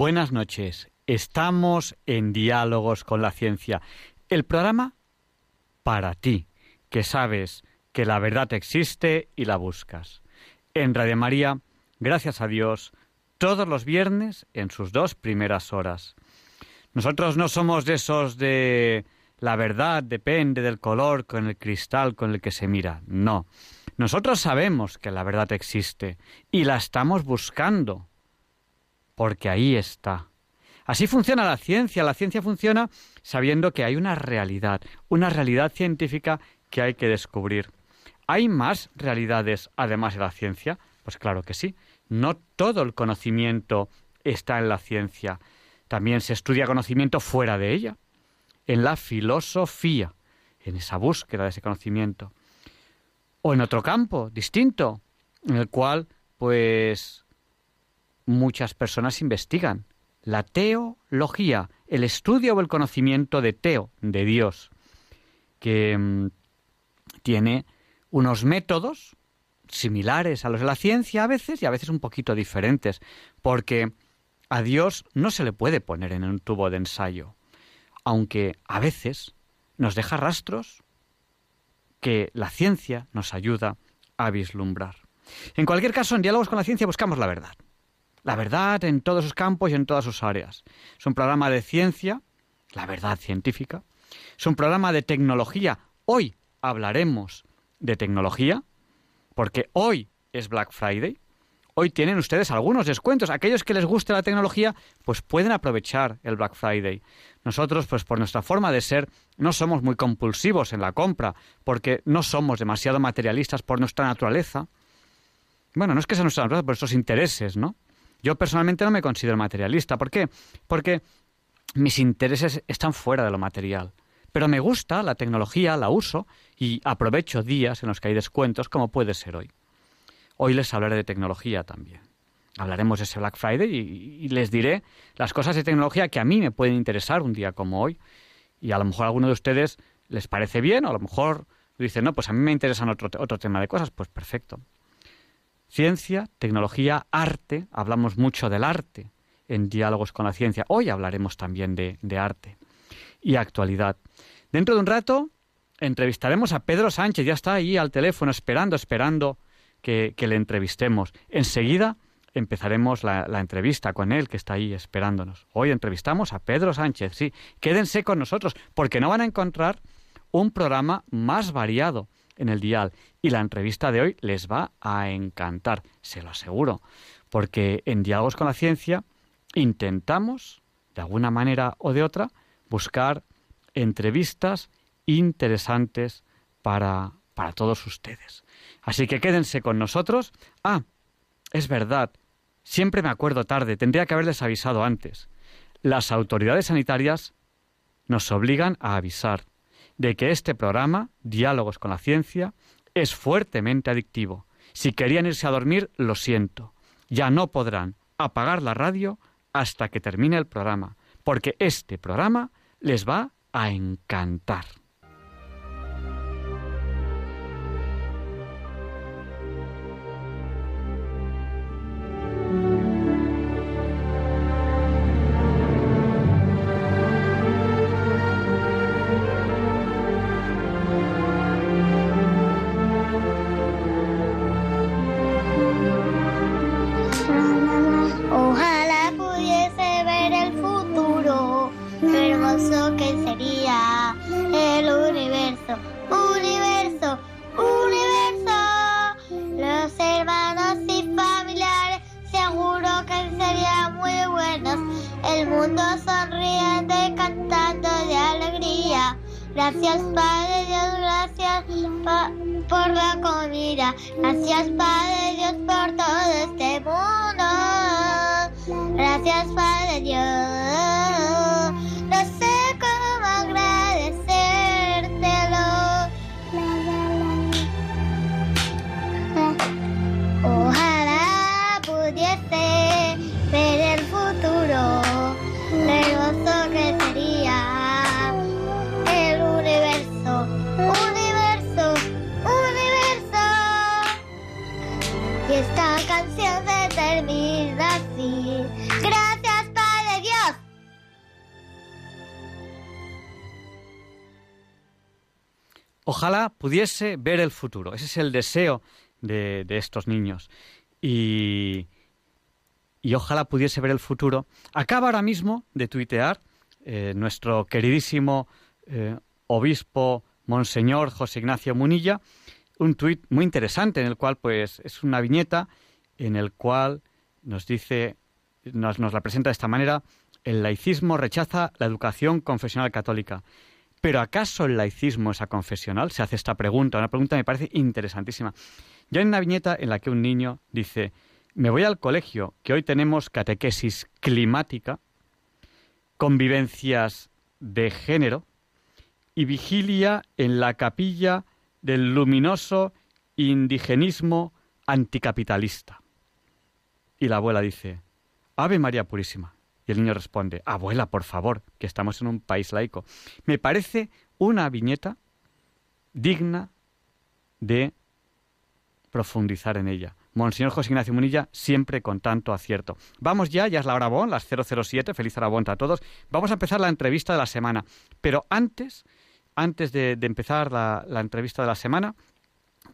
Buenas noches. Estamos en Diálogos con la Ciencia, el programa para ti, que sabes que la verdad existe y la buscas. En Radio María, gracias a Dios, todos los viernes en sus dos primeras horas. Nosotros no somos de esos de la verdad depende del color con el cristal con el que se mira. No. Nosotros sabemos que la verdad existe y la estamos buscando porque ahí está. Así funciona la ciencia. La ciencia funciona sabiendo que hay una realidad, una realidad científica que hay que descubrir. ¿Hay más realidades además de la ciencia? Pues claro que sí. No todo el conocimiento está en la ciencia. También se estudia conocimiento fuera de ella, en la filosofía, en esa búsqueda de ese conocimiento. O en otro campo distinto, en el cual, pues, muchas personas investigan. La teología, el estudio o el conocimiento de Teo, de Dios, que mm, tiene unos métodos similares a los de la ciencia a veces y a veces un poquito diferentes, porque a Dios no se le puede poner en un tubo de ensayo, aunque a veces nos deja rastros que la ciencia nos ayuda a vislumbrar. En cualquier caso, en diálogos con la ciencia buscamos la verdad la verdad en todos sus campos y en todas sus áreas. Es un programa de ciencia, la verdad científica. Es un programa de tecnología. Hoy hablaremos de tecnología, porque hoy es Black Friday. Hoy tienen ustedes algunos descuentos. Aquellos que les guste la tecnología, pues pueden aprovechar el Black Friday. Nosotros, pues por nuestra forma de ser, no somos muy compulsivos en la compra, porque no somos demasiado materialistas por nuestra naturaleza. Bueno, no es que sea nuestra naturaleza, por nuestros intereses, ¿no? Yo personalmente no me considero materialista. ¿Por qué? Porque mis intereses están fuera de lo material. Pero me gusta la tecnología, la uso y aprovecho días en los que hay descuentos como puede ser hoy. Hoy les hablaré de tecnología también. Hablaremos de ese Black Friday y, les diré las cosas de tecnología que a mí me pueden interesar un día como hoy. Y a lo mejor a alguno de ustedes les parece bien o a lo mejor dicen, no, pues a mí me interesan otro, otro tema de cosas. Pues perfecto. Ciencia, tecnología, arte. Hablamos mucho del arte en diálogos con la ciencia. Hoy hablaremos también de, arte y actualidad. Dentro de un rato entrevistaremos a Pedro Sánchez. Ya está ahí al teléfono esperando, esperando que, le entrevistemos. Enseguida empezaremos la, la, entrevista con él, que está ahí esperándonos. Hoy entrevistamos a Pedro Sánchez, sí. Quédense con nosotros, porque no van a encontrar un programa más variado en el dial. Y la entrevista de hoy les va a encantar, se lo aseguro, porque en Diálogos con la Ciencia intentamos, de alguna manera o de otra, buscar entrevistas interesantes para, para todos ustedes. Así que quédense con nosotros. Ah, es verdad, siempre me acuerdo tarde, tendría que haberles avisado antes. Las autoridades sanitarias nos obligan a avisar de que este programa, Diálogos con la Ciencia, es fuertemente adictivo. Si querían irse a dormir, lo siento. Ya no podrán apagar la radio hasta que termine el programa, porque este programa les va a encantar. Pudiese ver el futuro. Ese es el deseo de, de estos niños. Y, y ojalá pudiese ver el futuro. Acaba ahora mismo de tuitear eh, nuestro queridísimo eh, obispo Monseñor José Ignacio Munilla un tuit muy interesante en el cual pues es una viñeta en el cual nos dice nos, nos la presenta de esta manera el laicismo rechaza la educación confesional católica. ¿Pero acaso el laicismo es aconfesional? Se hace esta pregunta, una pregunta que me parece interesantísima. Ya hay una viñeta en la que un niño dice, me voy al colegio, que hoy tenemos catequesis climática, convivencias de género y vigilia en la capilla del luminoso indigenismo anticapitalista. Y la abuela dice, Ave María Purísima. Y el niño responde, abuela, por favor, que estamos en un país laico. Me parece una viñeta digna de profundizar en ella. Monseñor José Ignacio Munilla, siempre con tanto acierto. Vamos ya, ya es la hora bon, las 007, feliz hora a todos. Vamos a empezar la entrevista de la semana. Pero antes, antes de, empezar la entrevista de la semana,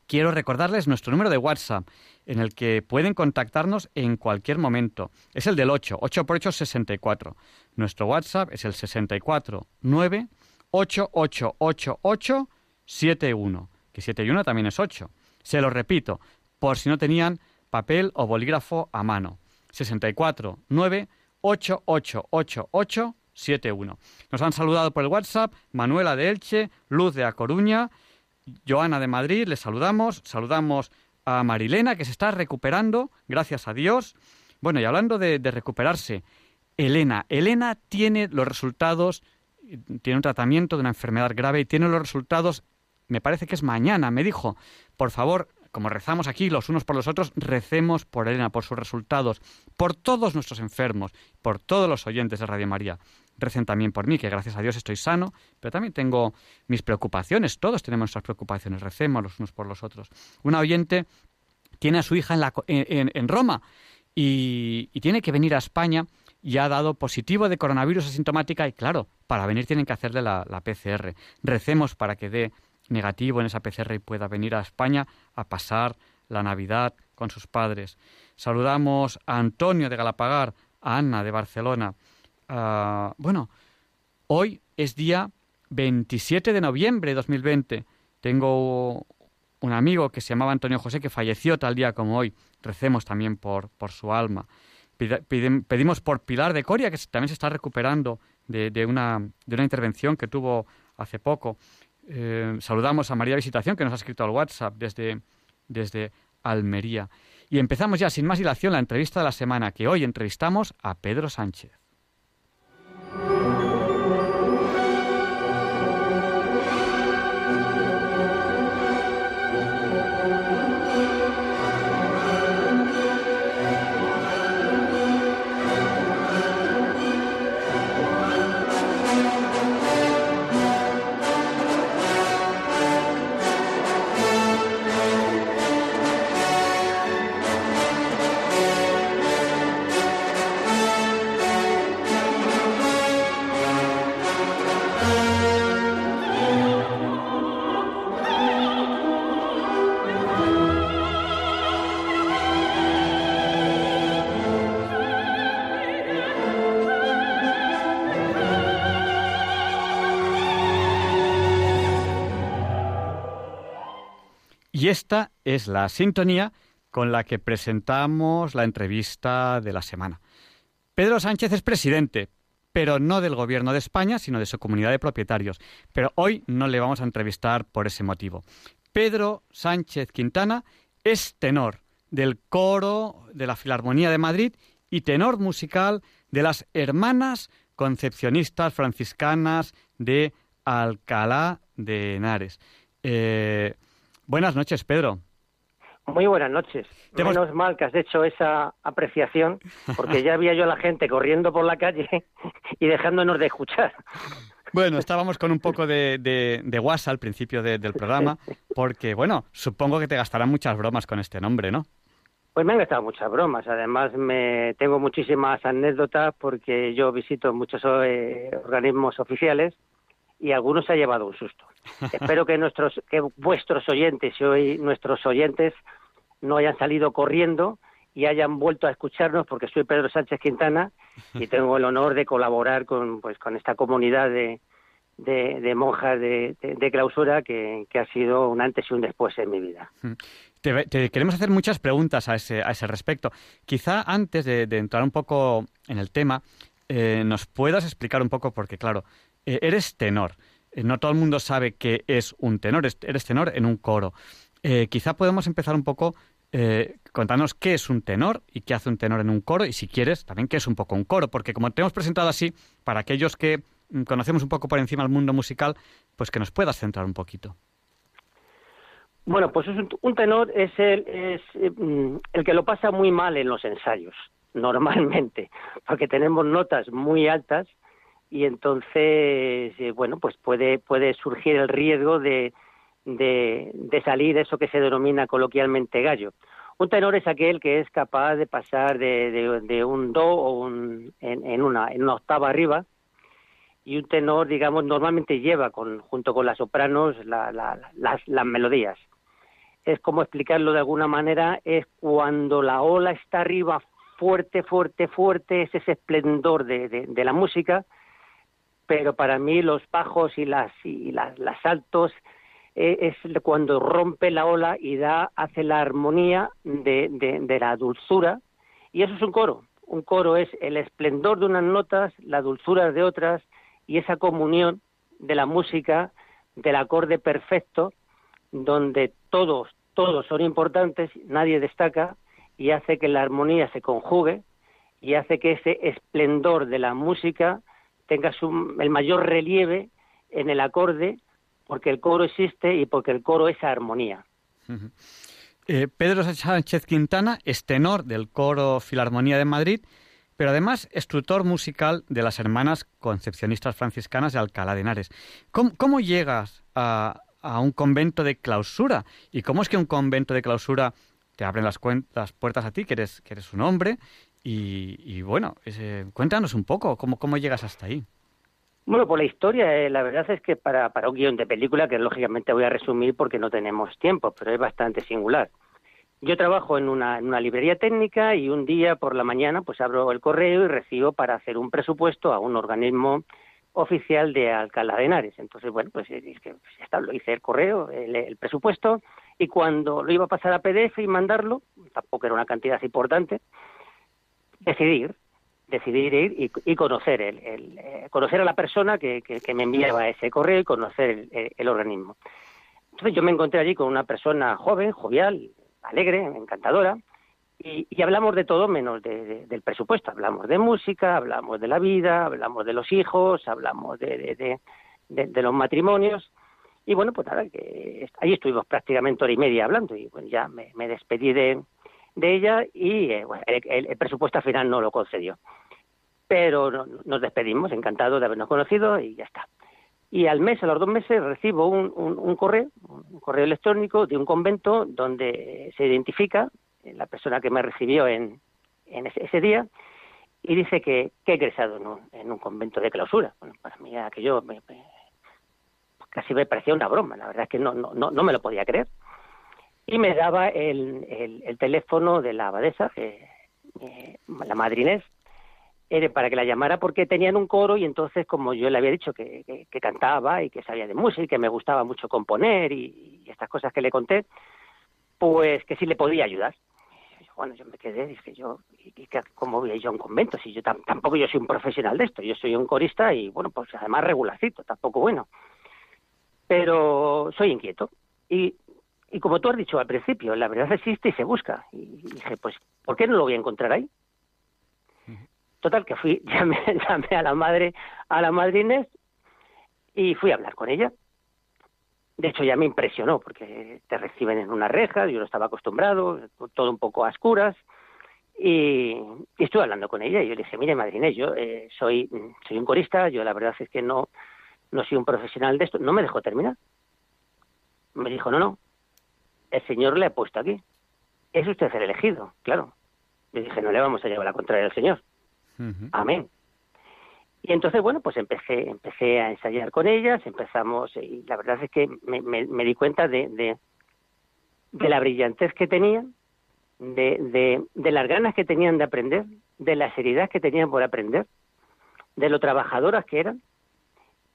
quiero recordarles nuestro número de WhatsApp, en el que pueden contactarnos en cualquier momento. Es el del 8, 8 por 8 64. Nuestro WhatsApp es el 64 9 8888 71, que 71 también es 8. Se lo repito, por si no tenían papel o bolígrafo a mano. 64 9 8888 71. Nos han saludado por el WhatsApp Manuela de Elche, Luz de A Coruña, Joana de Madrid, les saludamos, saludamos a Marilena que se está recuperando, gracias a Dios. Bueno, y hablando de, de recuperarse, Elena, Elena tiene los resultados, tiene un tratamiento de una enfermedad grave y tiene los resultados, me parece que es mañana, me dijo, por favor, como rezamos aquí los unos por los otros, recemos por Elena, por sus resultados, por todos nuestros enfermos, por todos los oyentes de Radio María. Recen también por mí, que gracias a Dios estoy sano, pero también tengo mis preocupaciones, todos tenemos nuestras preocupaciones, recemos los unos por los otros. Una oyente tiene a su hija en, la, en, en Roma y, tiene que venir a España y ha dado positivo de coronavirus asintomática y claro, para venir tienen que hacerle la, la PCR. Recemos para que dé negativo en esa PCR y pueda venir a España a pasar la Navidad con sus padres. Saludamos a Antonio de Galapagar, a Ana de Barcelona. Uh, bueno, hoy es día 27 de noviembre de 2020. Tengo un amigo que se llamaba Antonio José que falleció tal día como hoy. Recemos también por, por su alma. Pedimos por Pilar de Coria, que también se está recuperando de, de, una, de una intervención que tuvo hace poco. Eh, saludamos a María Visitación, que nos ha escrito al WhatsApp desde, desde Almería. Y empezamos ya, sin más dilación, la entrevista de la semana, que hoy entrevistamos a Pedro Sánchez. Y esta es la sintonía con la que presentamos la entrevista de la semana. Pedro Sánchez es presidente, pero no del Gobierno de España, sino de su comunidad de propietarios. Pero hoy no le vamos a entrevistar por ese motivo. Pedro Sánchez Quintana es tenor del coro de la Filarmonía de Madrid y tenor musical de las Hermanas Concepcionistas Franciscanas de Alcalá de Henares. Eh, Buenas noches, Pedro. Muy buenas noches. Menos hemos... mal que has hecho esa apreciación, porque ya había yo a la gente corriendo por la calle y dejándonos de escuchar. Bueno, estábamos con un poco de, de, de guasa al principio de, del programa, porque, bueno, supongo que te gastarán muchas bromas con este nombre, ¿no? Pues me han gastado muchas bromas. Además, me tengo muchísimas anécdotas porque yo visito muchos eh, organismos oficiales y algunos se ha llevado un susto. Espero que nuestros, que vuestros oyentes y hoy nuestros oyentes no hayan salido corriendo y hayan vuelto a escucharnos porque soy Pedro Sánchez Quintana y tengo el honor de colaborar con, pues, con esta comunidad de, de, monjas de, clausura que, ha sido un antes y un después en mi vida. Mm. Te, queremos hacer muchas preguntas a ese, a ese respecto. Quizá antes de, entrar un poco en el tema, eh, nos puedas explicar un poco, porque claro, eh, eres tenor. Eh, no todo el mundo sabe qué es un tenor. Eres tenor en un coro. quizá podemos empezar un poco contándonos qué es un tenor y qué hace un tenor en un coro y si quieres también qué es un poco un coro, porque como te hemos presentado así, para aquellos que Mm, conocemos un poco por encima el mundo musical, pues que nos puedas centrar un poquito. Bueno, pues un, tenor es el, es mm, el que lo pasa muy mal en los ensayos, normalmente, porque tenemos notas muy altas y entonces, eh, bueno, pues puede, puede surgir el riesgo de, de, de, salir eso que se denomina coloquialmente gallo. Un tenor es aquel que es capaz de pasar de, de, un do o un, en, una, en una octava arriba y un tenor, digamos, normalmente lleva con, junto con las sopranos las, las melodías. Es como explicarlo de alguna manera, es cuando la ola está arriba fuerte, fuerte, fuerte, es ese esplendor de, de, la música, pero para mí los bajos y las, y las, las altos eh, es cuando rompe la ola y da, hace la armonía de, de, de la dulzura, y eso es un coro. Un coro es el esplendor de unas notas, la dulzura de otras, y esa comunión de la música, del acorde perfecto, donde todos, todos son importantes, nadie destaca, y hace que la armonía se conjugue, y hace que ese esplendor de la música tenga el mayor relieve en el acorde, porque el coro existe y porque el coro es armonía. Eh, Pedro Sánchez Quintana es tenor del coro Filarmonía de Madrid pero además es tutor musical de las hermanas concepcionistas franciscanas de Alcalá de Henares. ¿Cómo, llegas a, un convento de clausura? ¿Y cómo es que un convento de clausura te abre las, puertas a ti, que eres, que eres un hombre? Y, bueno, cuéntanos un poco, ¿cómo, ¿cómo llegas hasta ahí? Bueno, por la historia, eh, la verdad es que para, para un guion de película, que lógicamente voy a resumir porque no tenemos tiempo, pero es bastante singular. Yo trabajo en una, en una librería técnica y un día por la mañana pues abro el correo y recibo para hacer un presupuesto a un organismo oficial de Alcalá de Henares. Entonces, bueno, pues es que ya está, lo hice el correo, el, presupuesto, y cuando lo iba a pasar a PDF y mandarlo, tampoco era una cantidad importante, decidir, decidir ir y, conocer el, eh, conocer a la persona que, que, me enviaba ese correo y conocer el, el organismo. Entonces yo me encontré allí con una persona joven, jovial, alegre, encantadora, y, hablamos de todo menos del presupuesto. Hablamos de música, hablamos de la vida, hablamos de los hijos, hablamos de, los matrimonios. Y bueno, pues nada, que ahí estuvimos prácticamente hora y media hablando y bueno, ya me, despedí de, ella y eh, el, presupuesto al final no lo concedió. Pero nos despedimos, encantado de habernos conocido y ya está y al mes, a los dos meses, recibo un, un, correo, un correo electrónico de un convento donde se identifica la persona que me recibió en, en ese, día y dice que, que he egresado en un, en un, convento de clausura. Bueno, para mí aquello me, casi me parecía una broma, la verdad es que no, no, no, me lo podía creer. Y me daba el, el, teléfono de la abadesa, eh, la madrinés, era para que la llamara porque tenían un coro y entonces como yo le había dicho que, cantaba y que sabía de música y que me gustaba mucho componer y, estas cosas que le conté, pues que sí le podía ayudar. bueno, yo me quedé, dije yo, ¿y, ¿cómo voy a ir a un convento? Si yo tampoco yo soy un profesional de esto, yo soy un corista y bueno, pues además regularcito, tampoco bueno. Pero soy inquieto y, y como tú has dicho al principio, la verdad existe y se busca. Y dije, pues, ¿por qué no lo voy a encontrar ahí? Total, que fui, llamé, llamé a la madre, a la madre y fui a hablar con ella. De hecho, ya me impresionó, porque te reciben en una reja, yo no estaba acostumbrado, todo un poco a oscuras, y, estuve hablando con ella y yo le dije, mire, madre yo eh, soy, soy un corista, yo la verdad es que no, no soy un profesional de esto, no me dejó terminar. Me dijo, no, no, el Señor le ha puesto aquí. es usted el elegido, claro. Yo dije, no le vamos a llevar la contraria al Señor. Amén. Y entonces, bueno, pues empecé, empecé a ensayar con ellas, empezamos, y la verdad es que me, me, di cuenta de, de, de, la brillantez que tenían, de, de, de las ganas que tenían de aprender, de la seriedad que tenían por aprender, de lo trabajadoras que eran,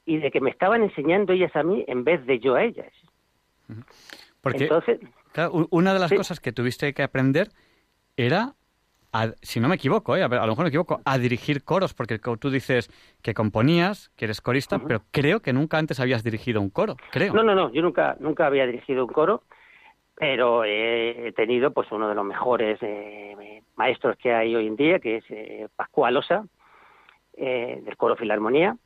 y de que me estaban enseñando ellas a mí en vez de yo a ellas. Porque Entonces, una de las cosas que tuviste que aprender era, si no me equivoco, ¿eh? a, lo mejor me equivoco, a dirigir coros, porque tú dices que componías, que eres corista, pero creo que nunca antes habías dirigido un coro, creo. No, no, no, yo nunca, nunca había dirigido un coro, pero he tenido pues uno de los mejores eh, maestros que hay hoy en día, que es eh, Pascual Osa, eh, del coro Filarmonía.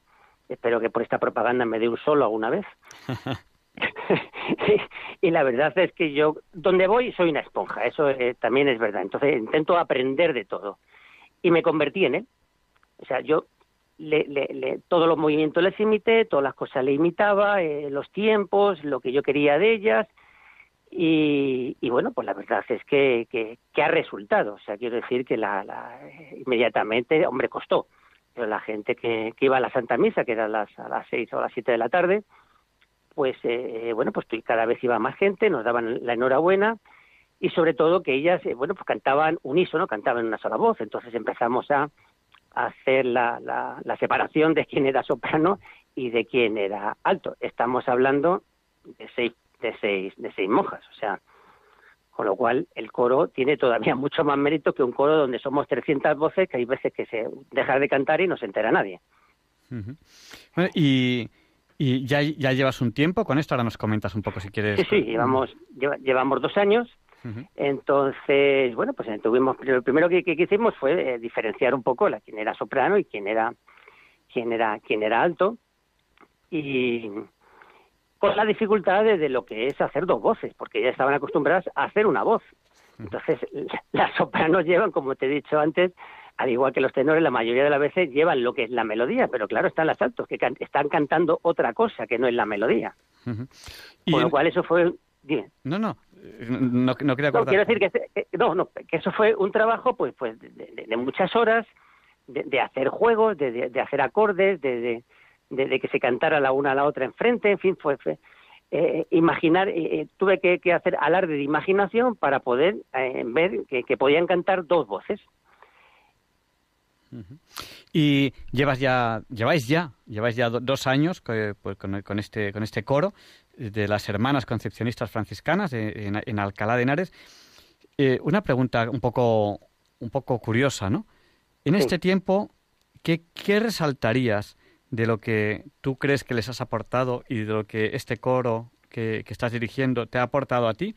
Espero que por esta propaganda me dé un solo alguna vez. y la verdad es que yo, donde voy, soy una esponja, eso eh, también es verdad. Entonces intento aprender de todo. Y me convertí en él. O sea, yo le, le, todos los movimientos les imité, todas las cosas le imitaba, eh, los tiempos, lo que yo quería de ellas. Y, bueno, pues la verdad es que, que, ha resultado. O sea, quiero decir que la, la, inmediatamente, hombre, costó. Pero la gente que, que iba a la Santa Misa, que era las, a las seis o a las siete de la tarde, pues eh, bueno, pues cada vez iba más gente, nos daban la enhorabuena y sobre todo que ellas, eh, bueno, pues cantaban unísono, cantaban en una sola voz. Entonces empezamos a, hacer la, la, separación de quién era soprano y de quién era alto. Estamos hablando de seis, de seis, de seis monjas, o sea, con lo cual el coro tiene todavía mucho más mérito que un coro donde somos 300 voces que hay veces que se deja de cantar y no se entera nadie. y y ya, ya llevas un tiempo con esto, ahora nos comentas un poco si quieres. Sí, sí, llevamos, llevamos dos años. Entonces, bueno, pues tuvimos, lo primero que, que, hicimos fue eh, diferenciar un poco la, quién era soprano y quién era, quién era, quién era alto. Y con la dificultad de, lo que es hacer dos voces, porque ya estaban acostumbradas a hacer una voz. Entonces, las sopranos llevan, como te he dicho antes, al igual que los tenores, la mayoría de las veces llevan lo que es la melodía, pero claro, están las altos, que están cantando otra cosa que no es la melodía. Con lo cual eso fue... No, no, no, no quería no, quiero decir que, no, no, que eso fue un trabajo pues, pues de, muchas horas, de, hacer juegos, de, hacer acordes, de, que se cantara la una a la otra enfrente, en fin, fue, eh, imaginar, eh, eh, tuve que, hacer alarde de imaginación para poder ver que podían cantar dos voces. Y llevas ya, lleváis ya, lleváis ya dos años pues, con, este, con este coro de las hermanas concepcionistas franciscanas en, Alcalá de Henares. Eh, una pregunta un poco, un poco curiosa, ¿no? En este tiempo, ¿qué, ¿qué resaltarías de lo que tú crees que les has aportado y de lo que este coro que, que, estás dirigiendo te ha aportado a ti.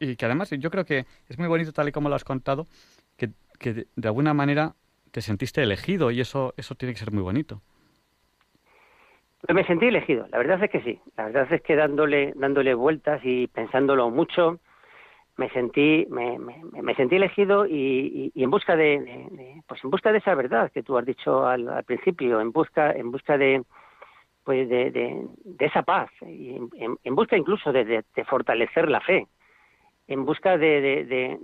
Y que además yo creo que es muy bonito, tal y como lo has contado, que, que de alguna manera te sentiste elegido y eso, eso tiene que ser muy bonito. Me sentí elegido, la verdad es que sí. La verdad es que dándole, dándole vueltas y pensándolo mucho, me sentí, me, me, sentí elegido y, y, en busca de, pues en busca de esa verdad que tú has dicho al, principio, en busca, en busca de, pues de, de, esa paz, y en, busca incluso de, fortalecer la fe, en busca de,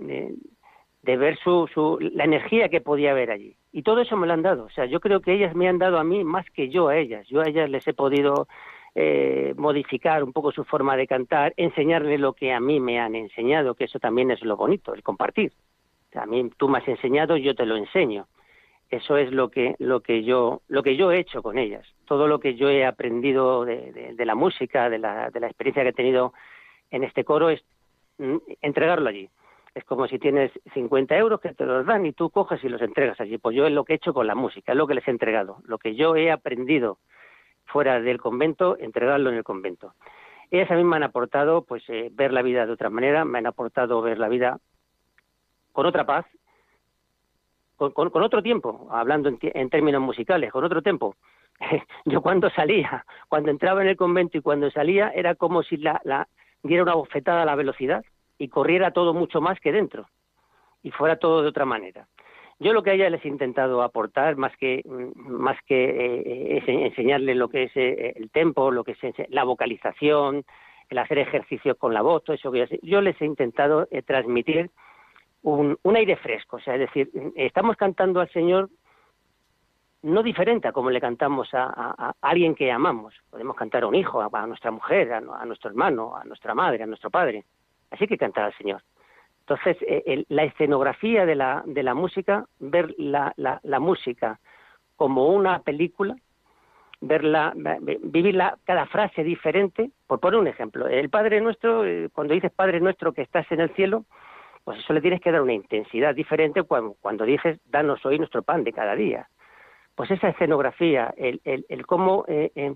de ver su, su, la energía que podía haber allí. Y todo eso me lo han dado. O sea, yo creo que ellas me han dado a mí más que yo a ellas. Yo a ellas les he podido eh, modificar un poco su forma de cantar, enseñarles lo que a mí me han enseñado, que eso también es lo bonito, el compartir. O sea, a tú me has enseñado, yo te lo enseño. Eso es lo que, lo que yo, lo que yo he hecho con ellas. Todo lo que yo he aprendido de, de, de la música, de la, de la experiencia que he tenido en este coro, es mm, entregarlo allí es como si tienes 50 euros que te los dan y tú coges y los entregas allí. Pues yo es lo que he hecho con la música, es lo que les he entregado. Lo que yo he aprendido fuera del convento, entregarlo en el convento. Ellas a mí me han aportado pues eh, ver la vida de otra manera, me han aportado ver la vida con otra paz, con, otro tiempo, hablando en, términos musicales, con otro tiempo. yo cuando salía, cuando entraba en el convento y cuando salía, era como si la, la diera una bofetada a la velocidad y corriera todo mucho más que dentro y fuera todo de otra manera. Yo lo que a ella les he intentado aportar, más que, más que eh, es enseñarles lo que es eh, el tempo, lo que es la vocalización, el hacer ejercicios con la voz, todo eso que yo, yo les he intentado eh, transmitir un, aire fresco. O sea, es decir, estamos cantando al Señor no diferente a como le cantamos a, alguien que amamos. Podemos cantar a un hijo, a, nuestra mujer, a, nuestro hermano, a nuestra madre, a nuestro padre. Así que cantar al Señor. Entonces, eh, la escenografía de la, de la música, ver la, la, música como una película, verla, vivirla cada frase diferente. Por poner un ejemplo, el Padre Nuestro, eh, cuando dices Padre Nuestro que estás en el cielo, pues eso le tienes que dar una intensidad diferente cuando, cuando dices, danos hoy nuestro pan de cada día. Pues esa escenografía, el, el, el cómo eh, eh,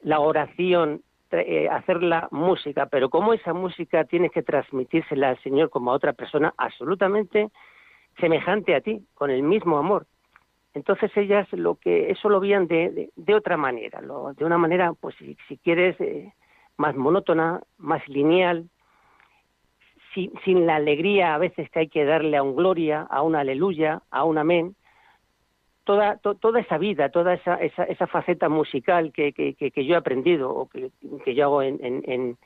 la oración, eh, hacer la música, pero cómo esa música tienes que transmitírsela al Señor como a otra persona absolutamente semejante a ti, con el mismo amor. Entonces ellas lo que eso lo veían de, de, otra manera, de una manera, pues si, quieres, más monótona, más lineal, sin, la alegría a veces que hay que darle a un gloria, a un aleluya, a un amén, toda, toda esa vida, toda esa, esa, esa faceta musical que, que, que, yo he aprendido o que, que yo hago en, en,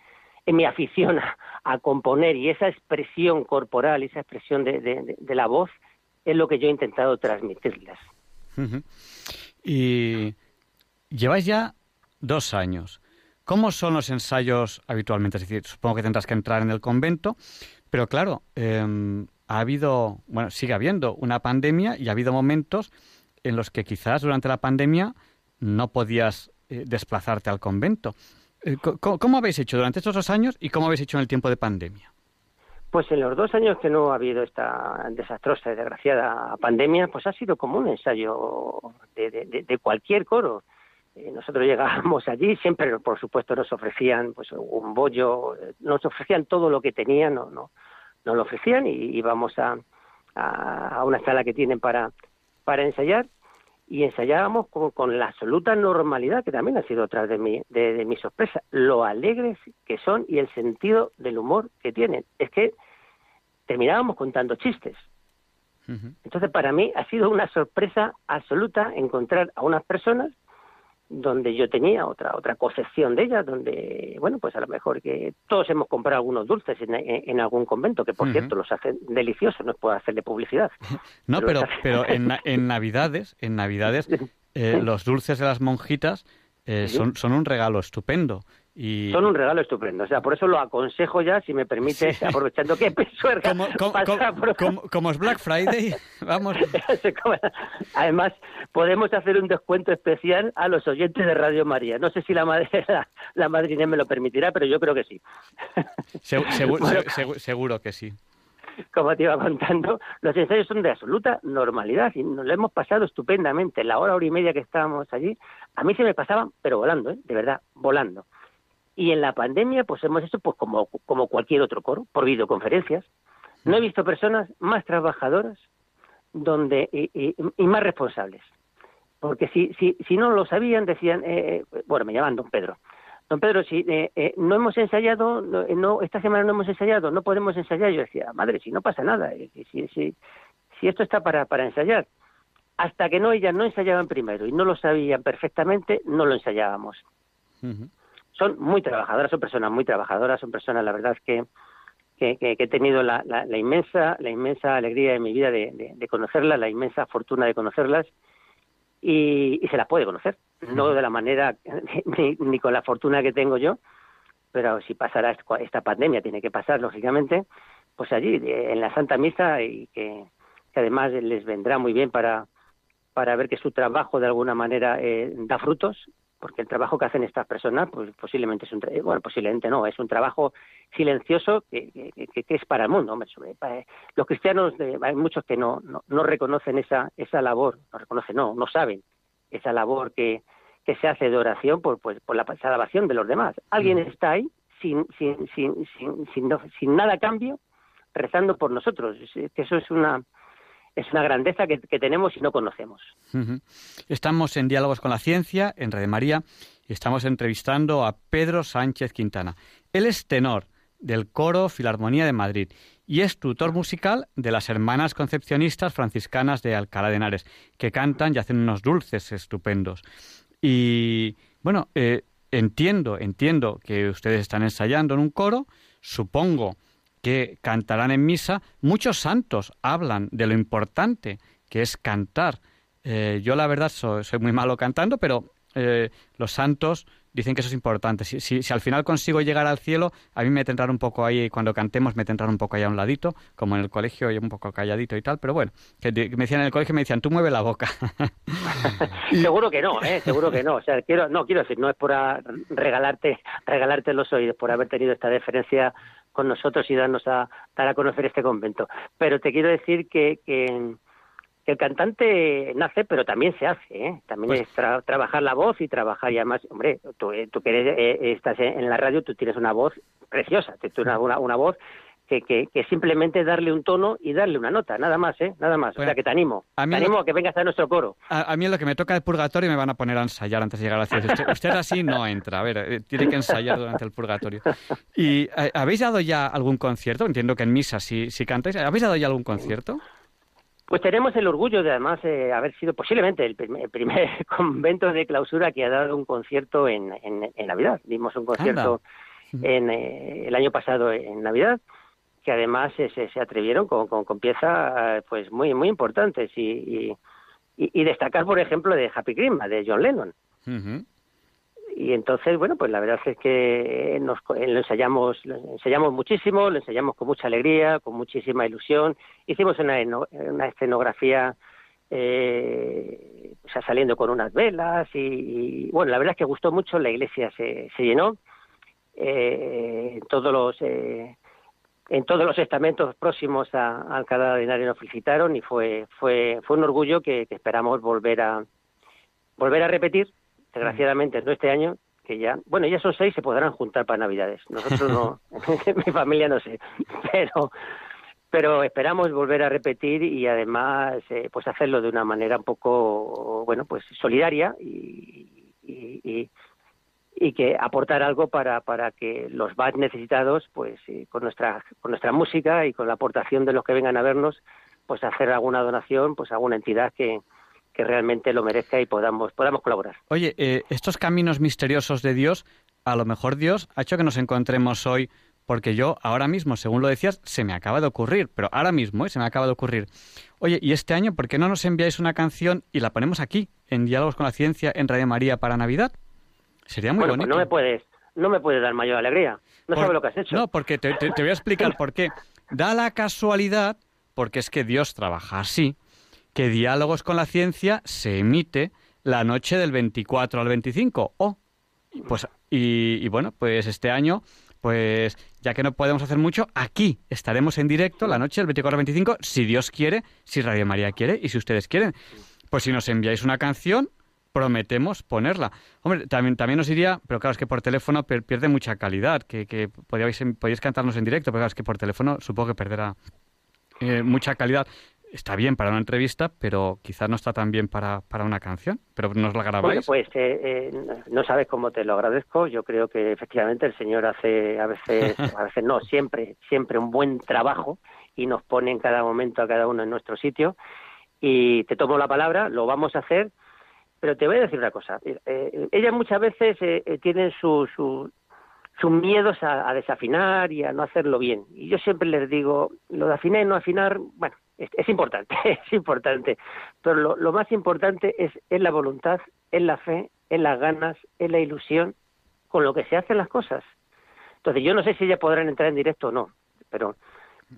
en, mi afición a, componer y esa expresión corporal, esa expresión de, de, la voz, es lo que yo he intentado transmitirles. Y lleváis ya dos años. ¿Cómo son los ensayos habitualmente? Es decir, supongo que tendrás que entrar en el convento, pero claro, em, ha habido, bueno, sigue habiendo una pandemia y ha habido momentos en los que quizás durante la pandemia no podías eh, desplazarte al convento. Eh, ¿Cómo, habéis hecho durante estos dos años y cómo habéis hecho en el tiempo de pandemia? Pues en los dos años que no ha habido esta desastrosa y desgraciada pandemia, pues ha sido como un ensayo de cualquier coro. Eh, nosotros llegábamos allí, siempre, por supuesto, nos ofrecían pues un bollo, nos ofrecían todo lo que tenían, no, no, nos lo ofrecían y íbamos a, a, una sala que tienen para, para ensayar y ensayábamos con, la absoluta normalidad, que también ha sido otra de mi, de, mi sorpresa, lo alegres que son y el sentido del humor que tienen. Es que terminábamos contando chistes. Entonces, para mí ha sido una sorpresa absoluta encontrar a unas personas donde yo tenía otra otra concepción de ella, donde, bueno, pues a lo mejor que todos hemos comprado algunos dulces en, algún convento, que por cierto los hacen deliciosos, no puedo hacerle publicidad. No, pero, pero, en, en Navidades, en Navidades, eh, los dulces de las monjitas eh, son, son un regalo estupendo. Son un regalo estupendo. O sea, por eso lo aconsejo ya, si me permite, aprovechando que Pesuerga como, como, es Black Friday, vamos. Además, podemos hacer un descuento especial a los oyentes de Radio María. No sé si la, madre, la, madrina me lo permitirá, pero yo creo que sí. seguro que sí como te iba contando, los ensayos son de absoluta normalidad y nos lo hemos pasado estupendamente. La hora, hora y media que estábamos allí, a mí se me pasaban, pero volando, ¿eh? de verdad, volando. Y en la pandemia, pues hemos hecho pues como, como cualquier otro coro, por videoconferencias. No he visto personas más trabajadoras donde y, más responsables. Porque si, si, si no lo sabían, decían, eh, eh, bueno, me llaman don Pedro. Don Pedro, si eh, no hemos ensayado, no, esta semana no hemos ensayado, no podemos ensayar. Yo decía, madre, si no pasa nada, si, si, si esto está para, para ensayar. Hasta que no ellas no ensayaban primero y no lo sabían perfectamente, no lo ensayábamos son muy trabajadoras, son personas muy trabajadoras, son personas, la verdad es que, que, he tenido la, la, inmensa, la inmensa alegría de mi vida de, de, conocerlas, la inmensa fortuna de conocerlas y, se las puede conocer, no de la manera ni, con la fortuna que tengo yo, pero si pasará esta pandemia, tiene que pasar, lógicamente, pues allí, en la Santa Misa, y que, además les vendrá muy bien para, para ver que su trabajo de alguna manera eh, da frutos porque el trabajo que hacen estas personas, pues posiblemente es un, bueno, posiblemente no, es un trabajo silencioso que, que, que es para el mundo. Hombre, los cristianos, hay muchos que no, no, reconocen esa, esa labor, no reconocen, no, no saben esa labor que, que se hace de oración por, pues, por la salvación de los demás. Alguien mm. está ahí sin, sin, sin, sin, sin, sin nada cambio, rezando por nosotros. Que eso es una, es una grandeza que, tenemos y no conocemos. Estamos en Diálogos con la Ciencia, en Red María, y estamos entrevistando a Pedro Sánchez Quintana. Él es tenor del Coro Filarmonía de Madrid y es tutor musical de las hermanas concepcionistas franciscanas de Alcalá de Henares, que cantan y hacen unos dulces estupendos. Y bueno, eh, entiendo, entiendo que ustedes están ensayando en un coro, supongo que cantarán en misa. Muchos santos hablan de lo importante que es cantar. Eh, yo la verdad soy, soy, muy malo cantando, pero eh, los santos dicen que eso es importante. Si, si, si, al final consigo llegar al cielo, a mí me tendrán un poco ahí, cuando cantemos me tendrán un poco ahí a un ladito, como en el colegio, un poco calladito y tal, pero bueno, que me decían en el colegio, me decían, tú mueve la boca. seguro que no, ¿eh? seguro que no. O sea, quiero, no, quiero decir, no es por regalarte, regalarte los oídos, por haber tenido esta deferencia con nosotros y darnos a, dar a conocer este convento. Pero te quiero decir que, que el cantante nace, pero también se hace, ¿eh? También pues es trabajar la voz y trabajar, y además, hombre, tú, eh, tú que eres, eh, estás en la radio, tú tienes una voz preciosa, tú una, una, una voz que, que, que, simplemente darle un tono y darle una nota, nada más, ¿eh? Nada más. o sea, que te animo. A mí te animo a que vengas a nuestro coro. A, mí en lo que me toca de purgatorio me van a poner a ensayar antes de llegar a la ciudad. Usted, así no entra. A ver, tiene que ensayar durante el purgatorio. ¿Y habéis dado ya algún concierto? Entiendo que en misa si, si cantáis. ¿Habéis dado ya algún concierto? Pues tenemos el orgullo de además eh, haber sido posiblemente el, primer convento de clausura que ha dado un concierto en, en, Navidad. Dimos un concierto en, eh, el año pasado en Navidad que además se, se atrevieron con, con, piezas pues muy muy importantes y, y, destacar por ejemplo de Happy Christmas de John Lennon y entonces, bueno, pues la verdad es que nos, eh, lo ensayamos, lo ensayamos muchísimo, lo ensayamos con mucha alegría, con muchísima ilusión. Hicimos una, una escenografía eh, o sea, saliendo con unas velas y, bueno, la verdad es que gustó mucho, la iglesia se, se llenó. Eh, todos los eh, en todos los estamentos próximos a, al Alcalá de Henares nos felicitaron y fue fue fue un orgullo que, que esperamos volver a volver a repetir desgraciadamente no este año, que ya, bueno, ya son seis, se podrán juntar para Navidades. Nosotros no, mi familia no sé, pero pero esperamos volver a repetir y además eh, pues hacerlo de una manera un poco bueno pues solidaria y, y, y, que aportar algo para para que los más necesitados pues eh, con nuestra con nuestra música y con la aportación de los que vengan a vernos pues hacer alguna donación pues alguna entidad que, que realmente lo merezca y podamos, podamos colaborar. Oye, eh, estos caminos misteriosos de Dios, a lo mejor Dios ha hecho que nos encontremos hoy, porque yo ahora mismo, según lo decías, se me acaba de ocurrir, pero ahora mismo ¿eh? se me acaba de ocurrir. Oye, y este año, ¿por qué no nos enviáis una canción y la ponemos aquí, en Diálogos con la Ciencia, en Radio María para Navidad? Sería muy bueno, bonito. Pues no me puedes, no me puedes dar mayor alegría. No sabes lo que has hecho. No, porque te, te voy a explicar por qué. Da la casualidad, porque es que Dios trabaja así, que Diálogos con la Ciencia se emite la noche del 24 al 25. Oh, pues, y, bueno, pues este año, pues ya que no podemos hacer mucho, aquí estaremos en directo la noche del 24 al 25, si Dios quiere, si Radio María quiere y si ustedes quieren. Pues si nos enviáis una canción, prometemos ponerla. Hombre, también, también nos iría, pero claro, es que por teléfono pierde mucha calidad, que, que podíais, podíais cantarnos en directo, pero claro, es que por teléfono supongo que perderá eh, mucha calidad está bien para una entrevista, pero quizás no está tan bien para, para una canción. Pero nos la grabáis. Bueno, pues eh, eh, no sabes cómo te lo agradezco. Yo creo que efectivamente el Señor hace a veces, a veces no, siempre, siempre un buen trabajo y nos pone en cada momento a cada uno en nuestro sitio. Y te tomo la palabra, lo vamos a hacer, pero te voy a decir una cosa. Eh, ellas muchas veces tienen su, su, sus miedos a, desafinar y a no hacerlo bien. Y yo siempre les digo, lo de afinar y no afinar, bueno, es, importante, es importante, pero lo, más importante es, es la voluntad, es la fe, es las ganas, es la ilusión con lo que se hacen las cosas. Entonces yo no sé si ya podrán entrar en directo o no, pero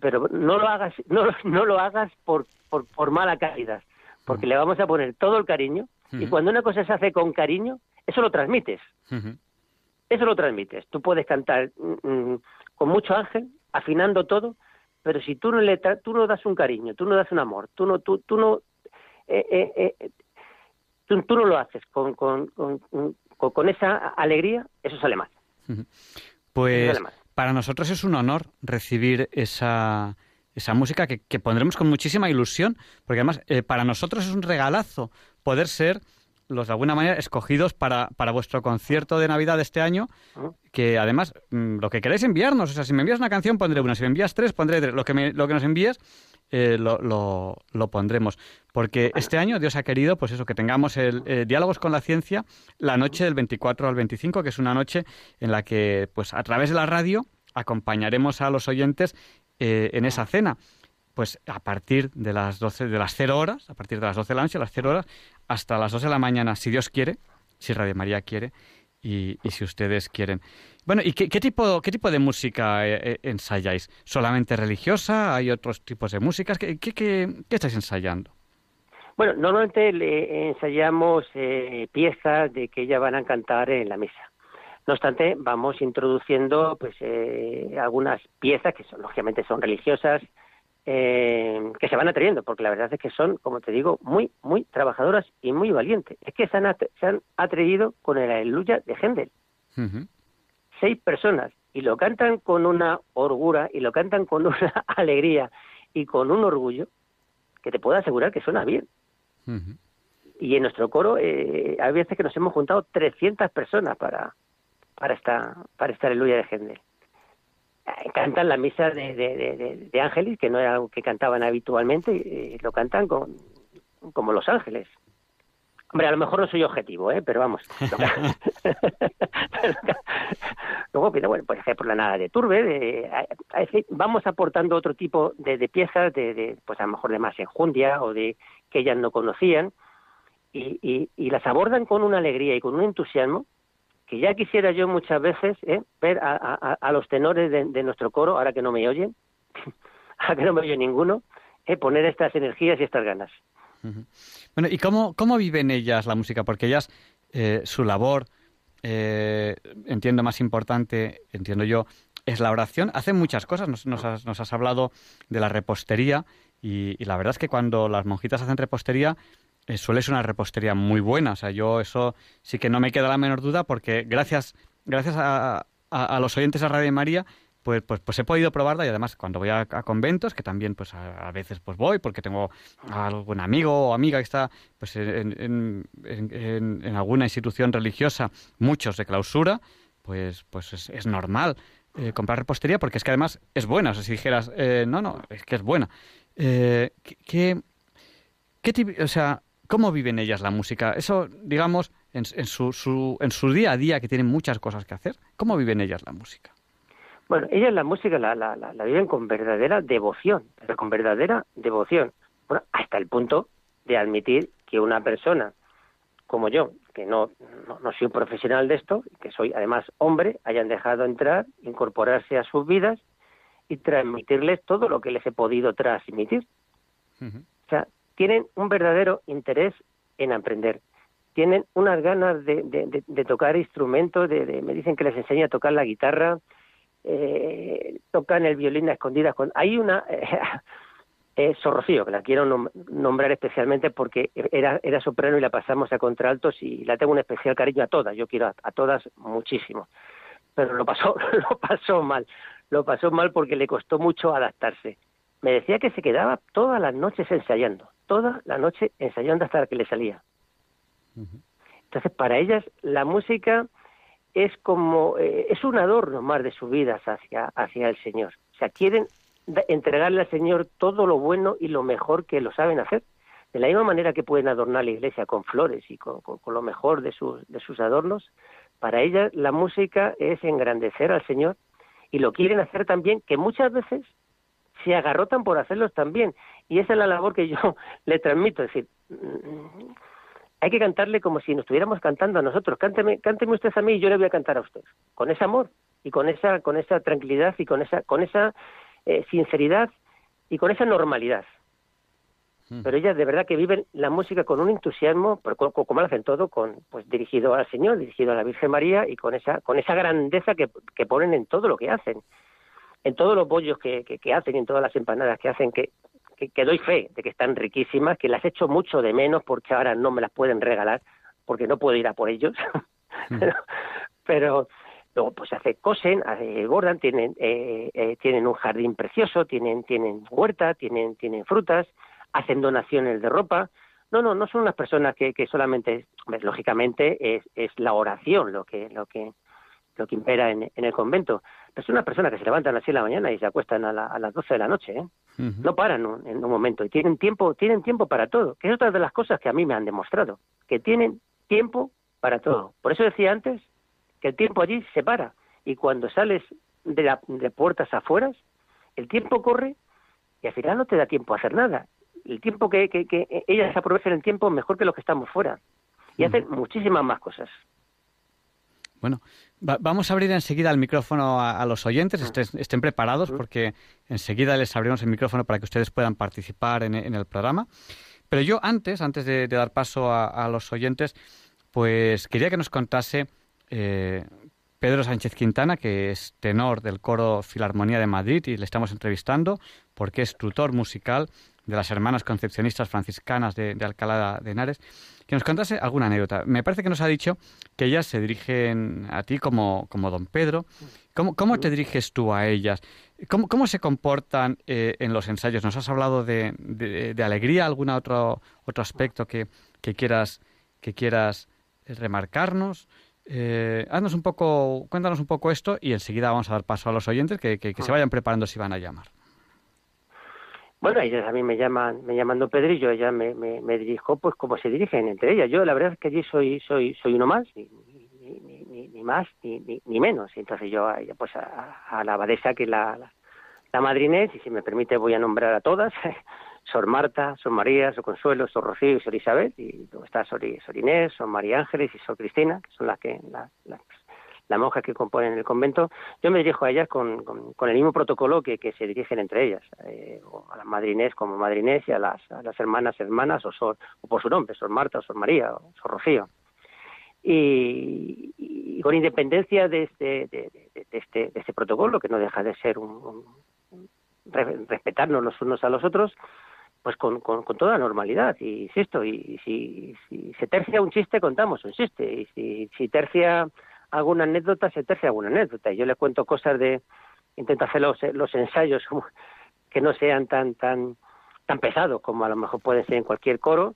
pero no lo hagas no, no lo hagas por, por, por mala calidad, porque le vamos a poner todo el cariño y cuando una cosa se hace con cariño, eso lo transmites. Eso lo transmites. Tú puedes cantar mm, mm, con mucho ángel, afinando todo, pero si tú no le tú no das un cariño, tú no das un amor, tú no tú, tú no eh, eh, eh, tú, no lo haces con, con, con, con, esa alegría, eso sale mal. Pues para nosotros es un honor recibir esa esa música que, que pondremos con muchísima ilusión, porque además para nosotros es un regalazo poder ser los de alguna manera escogidos para, para vuestro concierto de Navidad de este año, ah. que además mm, lo que queréis enviarnos, o sea, si me envías una canción pondré una, si me envías tres pondré tres, lo que, me, lo que nos envíes eh, lo, lo, lo, pondremos, porque este año Dios ha querido, pues eso, que tengamos el eh, diálogos con la ciencia la noche del 24 al 25, que es una noche en la que, pues a través de la radio, acompañaremos a los oyentes eh, en esa cena. Pues a partir de las 12, de las 0 horas, a partir de las 12 de la noche, las 0 horas, hasta las 2 de la mañana, si Dios quiere, si Radio María quiere y, si ustedes quieren. Bueno, ¿y qué, tipo, qué tipo de música eh, eh, ensayáis? ¿Solamente religiosa? ¿Hay otros tipos de músicas? ¿Qué, qué, qué, estáis ensayando? Bueno, normalmente le ensayamos piezas de que ellas van a cantar en la misa. No obstante, vamos introduciendo pues eh, algunas piezas que son, lógicamente son religiosas, eh, que se van atrayendo, porque la verdad es que son, como te digo, muy, muy trabajadoras y muy valientes. Es que se han, se han atrevido con el Aleluya de Händel. Seis personas, y lo cantan con una orgura, y lo cantan con una alegría, y con un orgullo, que te puedo asegurar que suena bien. Y en nuestro coro eh, hay veces que nos hemos juntado 300 personas para, para esta, para esta aleluya de Händel. Eh, cantan la misa de, de, de, ángeles, que no era algo que cantaban habitualmente, y lo cantan con, como los ángeles. Hombre, a lo mejor no soy objetivo, ¿eh? pero vamos. Luego, bueno, pues por la nada de turbe, de, vamos aportando otro tipo de, de piezas, de, de, pues a lo mejor de más enjundia o de que ellas no conocían, y, y, y las abordan con una alegría y con un entusiasmo que ya quisiera yo muchas veces ¿eh? ver a, los tenores de, nuestro coro, ahora que no me oyen, ahora que no me oye ninguno, ¿eh? poner estas energías y estas ganas. Bueno, ¿y cómo, cómo viven ellas la música? Porque ellas, eh, su labor, entiendo más importante, entiendo yo, es la oración. Hacen muchas cosas, nos, nos, has, hablado de la repostería y, la verdad es que cuando las monjitas hacen repostería, suele ser una repostería muy buena. O sea, yo eso sí que no me queda la menor duda porque gracias, gracias a, a, los oyentes de Radio María, pues, pues, pues he podido probarla y además cuando voy a, conventos, que también pues a, veces pues voy porque tengo algún amigo o amiga que está pues en, en, en, alguna institución religiosa, muchos de clausura, pues, pues es, normal eh, comprar repostería porque es que además es buena. O sea, si dijeras, eh, no, no, es que es buena. Eh, ¿qué, qué, o sea, ¿Cómo viven ellas la música? Eso, digamos, en, su, en su día a día, que tienen muchas cosas que hacer, ¿cómo viven ellas la música? Bueno, ellas la música la, la, la, viven con verdadera devoción, con verdadera devoción. Bueno, hasta el punto de admitir que una persona como yo, que no, no, no, soy un profesional de esto, que soy además hombre, hayan dejado entrar, incorporarse a sus vidas y transmitirles todo lo que les he podido transmitir. O sea, tienen un verdadero interés en aprender. Tienen unas ganas de, de, tocar instrumentos, de, me dicen que les enseña a tocar la guitarra, eh, tocan el violín a escondidas. Con... Hay una, eh, Sorrocío, que la quiero nombrar especialmente porque era, era soprano y la pasamos a contraltos y la tengo un especial cariño a todas, yo quiero a, a todas muchísimo. Pero lo pasó, lo pasó mal, lo pasó mal porque le costó mucho adaptarse. Me decía que se quedaba todas las noches ensayando toda la noche ensayando hasta que le salía. Entonces, para ellas la música es como eh, es un adorno más de su vida hacia hacia el Señor. O sea, quieren entregarle al Señor todo lo bueno y lo mejor que lo saben hacer. De la misma manera que pueden adornar la iglesia con flores y con, con lo mejor de sus, de sus adornos, para ellas la música es engrandecer al Señor y lo quieren hacer también, que muchas veces se agarrotan por hacerlos también. Y esa es la labor que yo le transmito, es decir, hay que cantarle como si nos estuviéramos cantando a nosotros. Cánteme, cánteme usted a mí y yo le voy a cantar a usted. Con ese amor y con esa, con esa tranquilidad y con esa, con esa eh, sinceridad y con esa normalidad. Pero ellas de verdad que viven la música con un entusiasmo, como lo hacen todo, con, pues dirigido al Señor, dirigido a la Virgen María y con esa, con esa grandeza que, que ponen en todo lo que hacen en todos los bollos que, que, hacen y en todas las empanadas que hacen, que, que, doy fe de que están riquísimas, que las echo mucho de menos porque ahora no me las pueden regalar, porque no puedo ir a por ellos. Mm. pero, luego pues hace cosen, hace, gordan, tienen, eh, eh, tienen un jardín precioso, tienen, tienen huerta, tienen, tienen frutas, hacen donaciones de ropa. No, no, no son unas personas que, que solamente, lógicamente, es, es la oración lo que, lo que, lo que impera en, el convento. Pero son unas personas que se levantan a las 6 de la mañana y se acuestan a, las 12 de la noche, ¿eh? No paran en un momento y tienen tiempo, tienen tiempo para todo, que es otra de las cosas que a mí me han demostrado, que tienen tiempo para todo. Por eso decía antes que el tiempo allí se para y cuando sales de, la, de puertas afuera, el tiempo corre y al final no te da tiempo a hacer nada. El tiempo que, que, que ellas aprovechan el tiempo mejor que los que estamos fuera y hacen muchísimas más cosas. Bueno, vamos a abrir enseguida el micrófono a, los oyentes, estén, preparados porque enseguida les abrimos el micrófono para que ustedes puedan participar en, el programa. Pero yo antes, antes de, dar paso a, los oyentes, pues quería que nos contase eh, Pedro Sánchez Quintana, que es tenor del coro Filarmonía de Madrid y le estamos entrevistando porque es tutor musical de las hermanas concepcionistas franciscanas de, de Alcalá de Henares que nos contase alguna anécdota. Me parece que nos ha dicho que ellas se dirigen a ti como, como don Pedro. ¿Cómo, ¿Cómo, te diriges tú a ellas? ¿Cómo, cómo se comportan eh, en los ensayos? ¿Nos has hablado de, de, alegría? ¿Algún otro, otro aspecto que, que quieras, que quieras remarcarnos? Eh, haznos un poco, cuéntanos un poco esto y enseguida vamos a dar paso a los oyentes que, que, que se vayan preparando si van a llamar. Bueno, ellas a mí me llaman, me llaman Don Pedrillo, ella me, me, me dirijo pues como se dirigen entre ellas. Yo la verdad es que allí soy, soy, soy uno más, ni, ni, más ni, ni, menos. Entonces yo pues a, la abadesa que la, la, la madrinés, y si me permite voy a nombrar a todas, Sor Marta, Sor María, Sor Consuelo, Sor Rocío y Sor Isabel, y luego está Sor, Sor Inés, Sor María Ángeles y Sor Cristina, que son las que las, las las monjas que componen el convento, yo me dirijo a ellas con, con, el mismo protocolo que, que, se dirigen entre ellas, eh, a las madrines como madrines y a las, a las hermanas hermanas o, sor, o por su nombre, Sor Marta, o Sor María, o Sor Rocío. Y, con independencia de este, de, este, de este protocolo, que no deja de ser un, respetarnos los unos a los otros, pues con, con, con, toda normalidad, y insisto, y si, si se tercia un chiste, contamos un chiste, y si, si tercia alguna anécdota, se tercia alguna anécdota. Y yo le cuento cosas de, intento hacer los, los ensayos que no sean tan, tan, tan pesados como a lo mejor pueden ser en cualquier coro,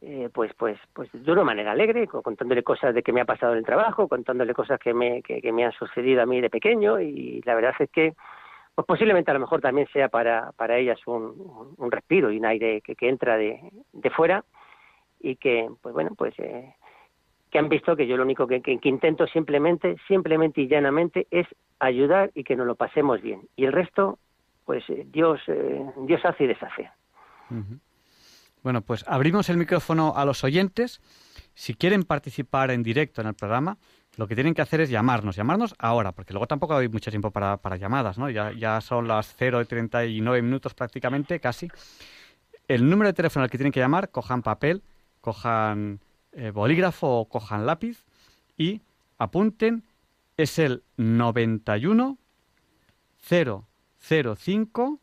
eh, pues, pues, pues de una manera alegre, contándole cosas de que me ha pasado en el trabajo, contándole cosas que me, que, me han sucedido a mí de pequeño y la verdad es que pues posiblemente a lo mejor también sea para, para ellas un, un, respiro y un aire que, que entra de, de fuera y que, pues bueno, pues eh, que han visto que yo lo único que, intento simplemente, simplemente y llanamente es ayudar y que nos lo pasemos bien. Y el resto, pues eh, Dios, eh, Dios hace y deshace. Bueno, pues abrimos el micrófono a los oyentes. Si quieren participar en directo en el programa, lo que tienen que hacer es llamarnos, llamarnos ahora, porque luego tampoco hay mucho tiempo para, llamadas, ¿no? Ya, ya son las 0 y 39 minutos prácticamente, casi. El número de teléfono al que tienen que llamar, cojan papel, cojan eh, bolígrafo o cojan lápiz y apunten, es el 91 005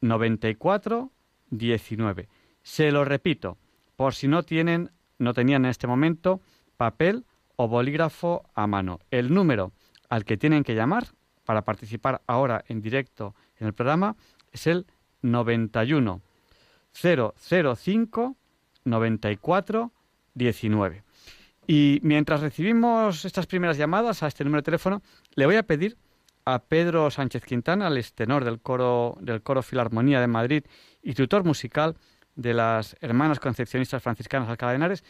94 19. Se lo repito, por si no tienen, no tenían en este momento papel o bolígrafo a mano. El número al que tienen que llamar para participar ahora en directo en el programa es el 91 005 94 19. Y mientras recibimos estas primeras llamadas a este número de teléfono, le voy a pedir a Pedro Sánchez Quintana, el tenor del coro, del coro Filarmonía de Madrid y tutor musical de las hermanas concepcionistas franciscanas Alcalá de Henares.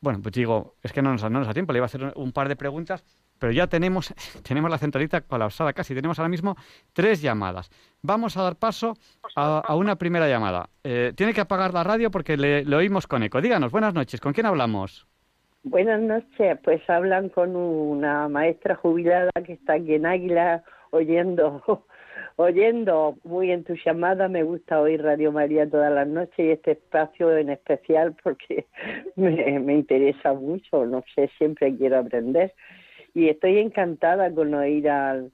Bueno, pues digo, es que no nos, no nos da tiempo, le iba a hacer un par de preguntas, pero ya tenemos, tenemos la centralita colapsada casi, tenemos ahora mismo tres llamadas. Vamos a dar paso a, una primera llamada. Eh, tiene que apagar la radio porque le, oímos con eco. Díganos, buenas noches, ¿con quién hablamos? Buenas noches, pues hablan con una maestra jubilada que está aquí en Águila oyendo, oyendo muy entusiasmada. Me gusta oír Radio María todas las noches y este espacio en especial porque me, me interesa mucho, no sé, siempre quiero aprender y estoy encantada con oír al,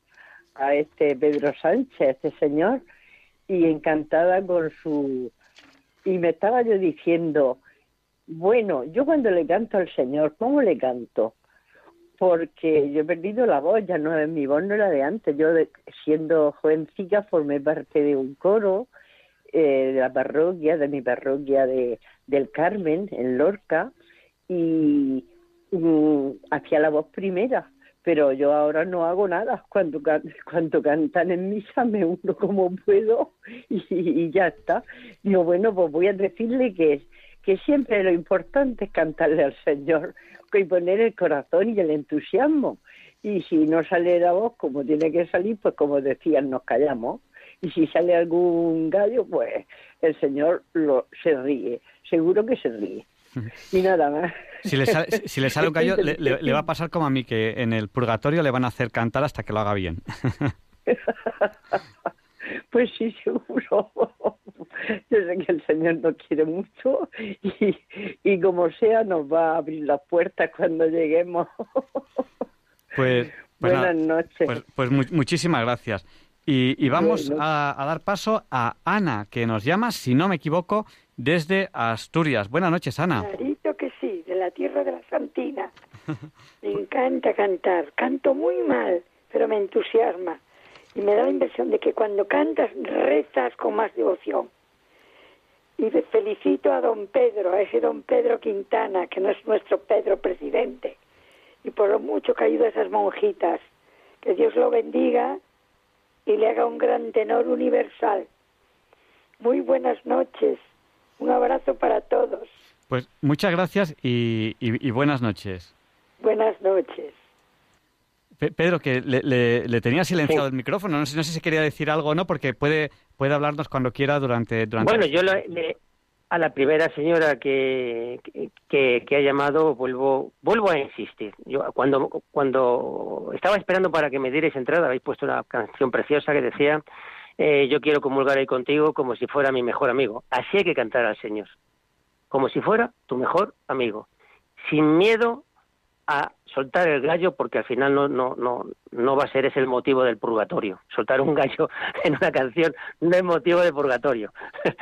a este Pedro Sánchez, este señor, y encantada con su... Y me estaba yo diciendo, bueno, yo cuando le canto al Señor, ¿cómo le canto? Porque yo he perdido la voz, ya no es mi voz, no era de antes. Yo, siendo jovencita, formé parte de un coro eh, de la parroquia, de mi parroquia de, del Carmen, en Lorca, y Mm, hacía la voz primera, pero yo ahora no hago nada. Cuando, cuando cantan en misa me uno como puedo y, ya está. Digo, bueno, pues voy a decirle que, que siempre lo importante es cantarle al Señor y poner el corazón y el entusiasmo. y si no sale la voz como tiene que salir, pues como decían, nos callamos. Y si sale algún gallo, pues el Señor lo, se ríe, seguro que se ríe. Y nada más. Si le sale, si le sale un gallo, le, le va a pasar como a mí, que en el purgatorio le van a hacer cantar hasta que lo haga bien. Pues sí, seguro. Yo sé que el Señor nos quiere mucho y, y como sea nos va a abrir las puertas cuando lleguemos. Pues, pues buenas noches. Pues, pues muchísimas gracias. Y, y vamos a, a, dar paso a Ana, que nos llama, si no me equivoco, desde Asturias. Buenas noches, Ana. La tierra de la Santina. Me encanta cantar. Canto muy mal, pero me entusiasma. Y me da la impresión de que cuando cantas, rezas con más devoción. Y felicito a don Pedro, a ese don Pedro Quintana, que no es nuestro Pedro presidente, y por lo mucho que ayuda a esas monjitas. Que Dios lo bendiga y le haga un gran tenor universal. Muy buenas noches. Un abrazo para todos. Pues muchas gracias y, y, y buenas noches. Buenas noches. Pedro, que le, le, le tenía silenciado sí. el micrófono. No sé, no sé, si quería decir algo o no, porque puede, puede hablarnos cuando quiera durante... durante... Bueno, yo le, a la primera señora que, que, que, ha llamado vuelvo vuelvo a insistir. Yo cuando cuando estaba esperando para que me dierais entrada habéis puesto una canción preciosa que decía eh, yo quiero comulgar ahí contigo como si fuera mi mejor amigo. Así hay que cantar al Señor, como si fuera tu mejor amigo, sin miedo a soltar el gallo porque al final no no no no va a ser ese el motivo del purgatorio. Soltar un gallo en una canción no es motivo de purgatorio.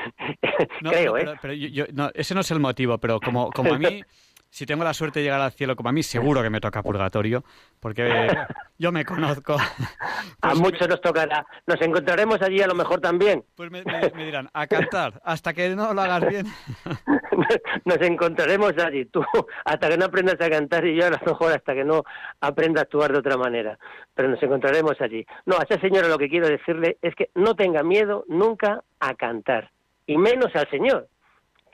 No, creo pero, eh pero yo, yo, no, ese no es el motivo pero como como a mí si tengo la suerte de llegar al cielo como a mí, seguro que me toca purgatorio, porque yo me conozco. Pues a muchos nos tocará. Nos encontraremos allí a lo mejor también. Pues me, me, me dirán, a cantar, hasta que no lo hagas bien. nos encontraremos allí, tú, hasta que no aprendas a cantar y yo a lo mejor hasta que no aprenda a actuar de otra manera. Pero nos encontraremos allí. No, a esa señora lo que quiero decirle es que no tenga miedo nunca a cantar, y menos al Señor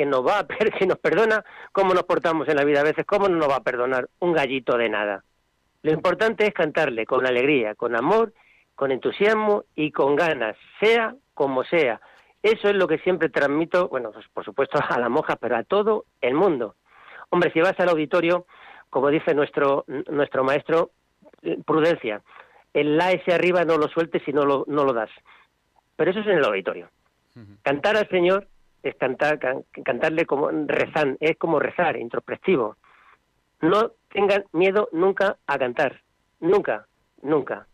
que nos va a si nos perdona cómo nos portamos en la vida a veces, cómo no nos va a perdonar un gallito de nada. Lo importante es cantarle con alegría, con amor, con entusiasmo y con ganas, sea como sea. Eso es lo que siempre transmito, bueno, pues por supuesto a la monja, pero a todo el mundo. Hombre, si vas al auditorio, como dice nuestro nuestro maestro, prudencia. El la ese arriba no lo sueltes y no lo, no lo das. Pero eso es en el auditorio. Cantar al Señor es cantar, can, cantarle como rezan, es como rezar, introspectivo. No tengan miedo nunca a cantar, nunca, nunca.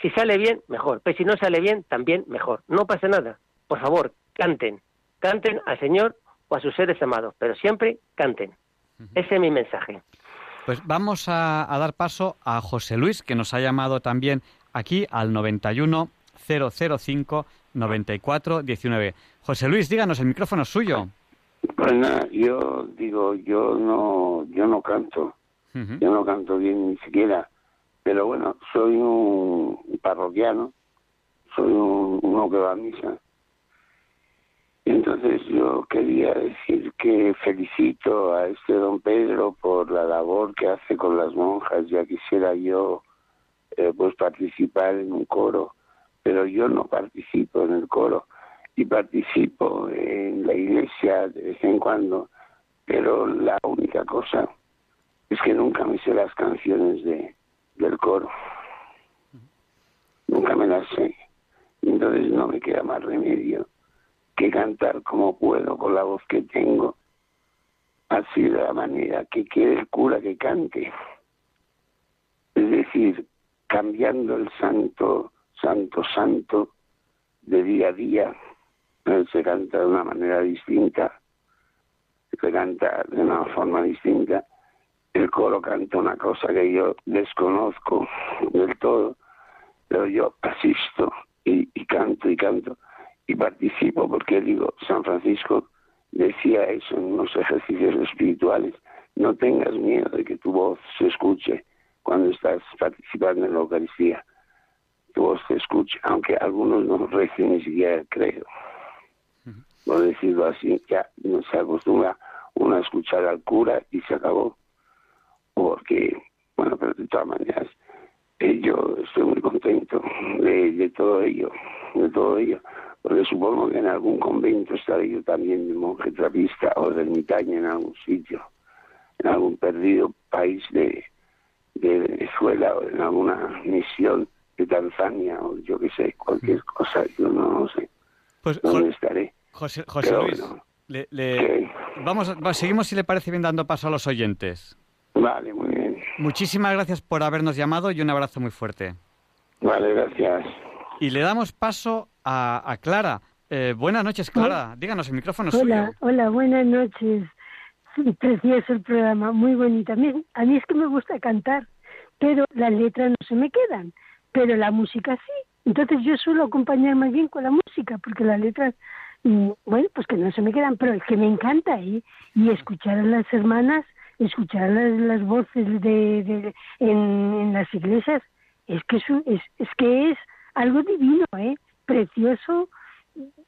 Si sale bien, mejor, pero si no sale bien, también mejor. No pasa nada. Por favor, canten, canten al Señor o a sus seres amados, pero siempre canten. Ese es mi mensaje. Pues vamos a, a, dar paso a José Luis, que nos ha llamado también aquí al 91 005 94 19. José Luis, díganos, el micrófono es suyo. Pues nada, yo digo, yo no, yo no canto, uh -huh. yo no canto bien ni siquiera, pero bueno, soy un parroquiano, soy un, uno que va a misa. Entonces yo quería decir que felicito a este don Pedro por la labor que hace con las monjas, ya quisiera yo eh, pues participar en un coro, pero yo no participo en el coro y participo en la iglesia de vez en cuando, pero la única cosa es que nunca me sé las canciones de, del coro. Nunca me las sé. Entonces no me queda más remedio que cantar como puedo con la voz que tengo, así de la manera que quiere el cura que cante. Es decir, cambiando el santo, santo, santo de día a día se canta de una manera distinta, se canta de una forma distinta. El coro canta una cosa que yo desconozco del todo, pero yo asisto y, canto y canto y participo porque digo, San Francisco decía eso en unos ejercicios espirituales, no tengas miedo de que tu voz se escuche cuando estás participando en la Eucaristía. Tu voz se escuche, aunque algunos no recen ni siquiera creo. Por decirlo así, ya no se acostumbra uno a escuchar al cura y se acabó. Porque, bueno, pero de todas maneras, eh, yo estoy muy contento de, de todo ello, de todo ello. Porque supongo que en algún convento estaré yo también de monje trapista o de ermitaño en algún sitio, en algún perdido país de, de Venezuela o en alguna misión de Tanzania o yo qué sé, cualquier mm. cosa, yo no, sé pues, dónde estaré. José, José Luis, le, vamos, seguimos si le parece bien dando paso a los oyentes. Vale, muy bien. Muchísimas gracias por habernos llamado y un abrazo muy fuerte. Vale, gracias. Y le damos paso a, Clara. Eh, buenas noches, Clara. Díganos, el micrófono es hola, suyo. Hola, buenas noches. Sí, precioso el programa, muy bonito. A mí, a mí es que me gusta cantar, pero las letras no se me quedan, pero la música sí. Entonces yo suelo acompañar más bien con la música, porque las letras, mm, bueno, pues que no se me quedan, pero es que me encanta, ¿eh? Y escuchar a las hermanas, escuchar las, voces de, de en, las iglesias, es que es, es que es algo divino, ¿eh? precioso,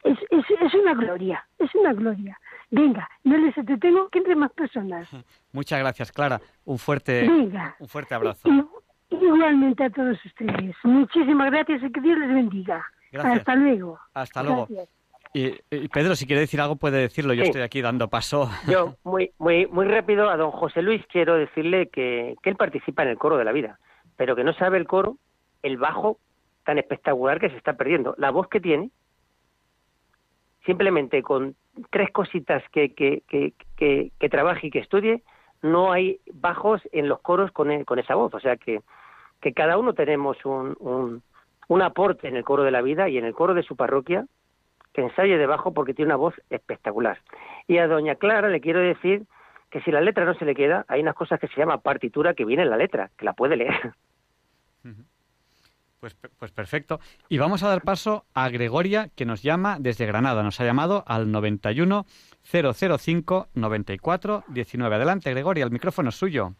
es, es, es una gloria, es una gloria. Venga, no les entretengo que entre más personas. Muchas gracias, Clara. Un fuerte, un fuerte abrazo. igualmente a todos ustedes. Muchísimas gracias y que Dios les bendiga. Hasta luego. Hasta luego. Y, Pedro, si quiere decir algo, puede decirlo. Yo estoy aquí dando paso. Yo, muy, muy, muy rápido, a don José Luis quiero decirle que, que él participa en el coro de la vida, pero que no sabe el coro, el bajo tan espectacular que se está perdiendo. La voz que tiene, simplemente con tres cositas que, que, que, que, trabaje y que estudie, no hay bajos en los coros con, e, con esa voz. O sea que, que cada uno tenemos un, un, aporte en el coro de la vida y en el coro de su parroquia que ensaye de bajo porque tiene una voz espectacular. Y a doña Clara le quiero decir que si la letra no se le queda, hay unas cosas que se llama partitura que viene en la letra, que la puede leer. Pues, pues, perfecto. Y vamos a dar paso a Gregoria, que nos llama desde Granada. Nos ha llamado al 91 005 94 19. Adelante, Gregoria, el micrófono es suyo.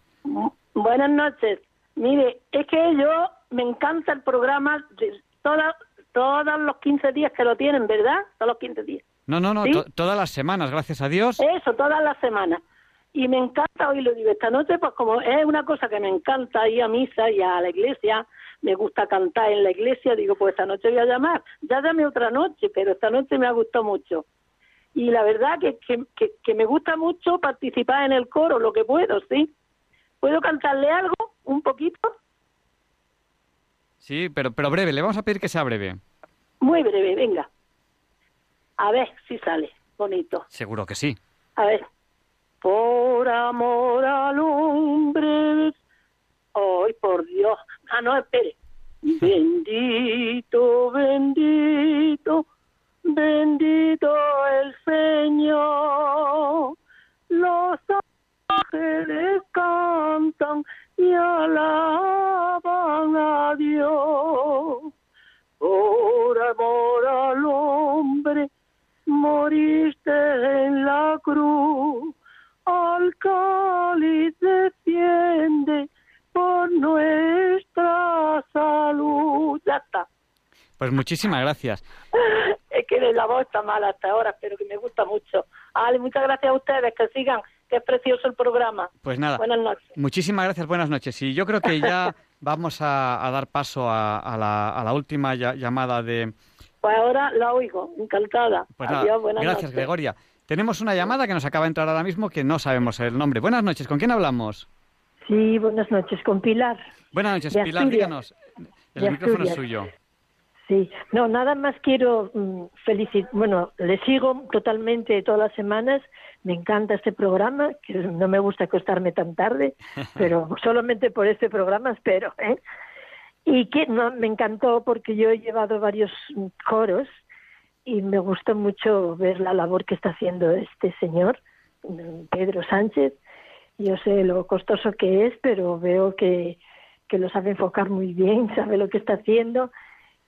Buenas noches. Mire, es que yo me encanta el programa de todos los 15 días que lo tienen, ¿verdad? Todos los 15 días. No, no, no, todas las semanas, gracias a Dios. Eso, todas las semanas. Y me encanta oírlo. Digo, esta noche, pues como es una cosa que me encanta ir a misa y a la iglesia, me gusta cantar en la iglesia, digo, pues esta noche voy a llamar. Ya dame otra noche, pero esta noche me ha gustado mucho. Y la verdad que, que, que, me gusta mucho participar en el coro, lo que puedo, ¿sí? ¿Puedo cantarle algo? ¿Un poquito? Sí, pero, pero breve, le vamos a pedir que sea breve. Muy breve, venga. A ver si sale, bonito. Seguro que sí. A ver. Por amor al hombre ¡Ay, por Dios! Ah, no, espere. Bendito, bendito, bendito el Señor. Los ángeles cantan y alaban a Dios. Por amor al hombre, moriste en la cruz. Al cáliz defiende por nuestra salud. Ya está. Pues muchísimas gracias. Es que la voz está mala hasta ahora, pero que me gusta mucho. Ale, muchas gracias a ustedes, que sigan, es precioso el programa. Pues nada. Buenas noches. Muchísimas gracias, buenas noches. Y yo creo que ya vamos a, dar paso a, la, última llamada de... Pues ahora la oigo, encantada. Pues Adiós, buenas gracias, Gregoria. Tenemos una llamada que nos acaba de entrar ahora mismo que no sabemos el nombre. Buenas noches, ¿con quién hablamos? Sí, buenas noches, con Pilar. Buenas noches, Pilar, díganos. El micrófono es suyo. Sí, no, nada más quiero mm, felicitar, bueno, le sigo totalmente todas las semanas, me encanta este programa, que no me gusta acostarme tan tarde, pero solamente por este programa espero, ¿eh? Y que no, me encantó porque yo he llevado varios coros y me gusta mucho ver la labor que está haciendo este señor, Pedro Sánchez, yo sé lo costoso que es, pero veo que, que lo sabe enfocar muy bien, sabe lo que está haciendo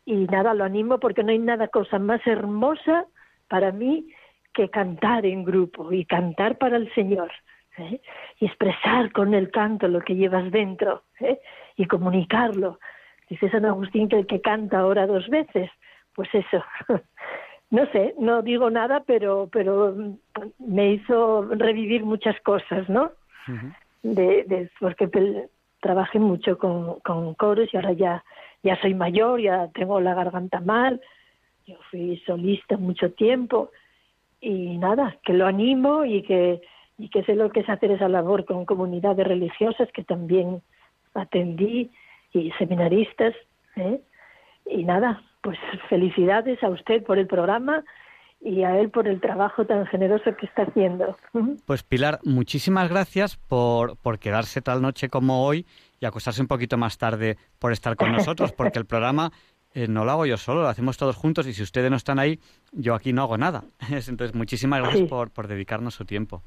y nada, lo animo porque no hay nada cosa más hermosa para mí que cantar en grupo y cantar para el Señor ¿eh? y expresar con el canto lo que llevas dentro ¿eh? y comunicarlo. Dice San Agustín que el que canta ahora dos veces, pues eso. no sé, no digo nada, pero, pero me hizo revivir muchas cosas, ¿no? de, de, porque trabajé mucho con, con coros y ahora ya, ya soy mayor, ya tengo la garganta mal, yo fui solista mucho tiempo y nada, que lo animo y que, y que sé lo que es hacer esa labor con comunidades religiosas que también atendí y seminaristas. ¿eh? Y nada, pues felicidades a usted por el programa y a él por el trabajo tan generoso que está haciendo. Pues Pilar, muchísimas gracias por, por quedarse tal noche como hoy y acostarse un poquito más tarde por estar con nosotros, porque el programa eh, no lo hago yo solo, lo hacemos todos juntos y si ustedes no están ahí, yo aquí no hago nada. Entonces, muchísimas gracias por, por dedicarnos su tiempo.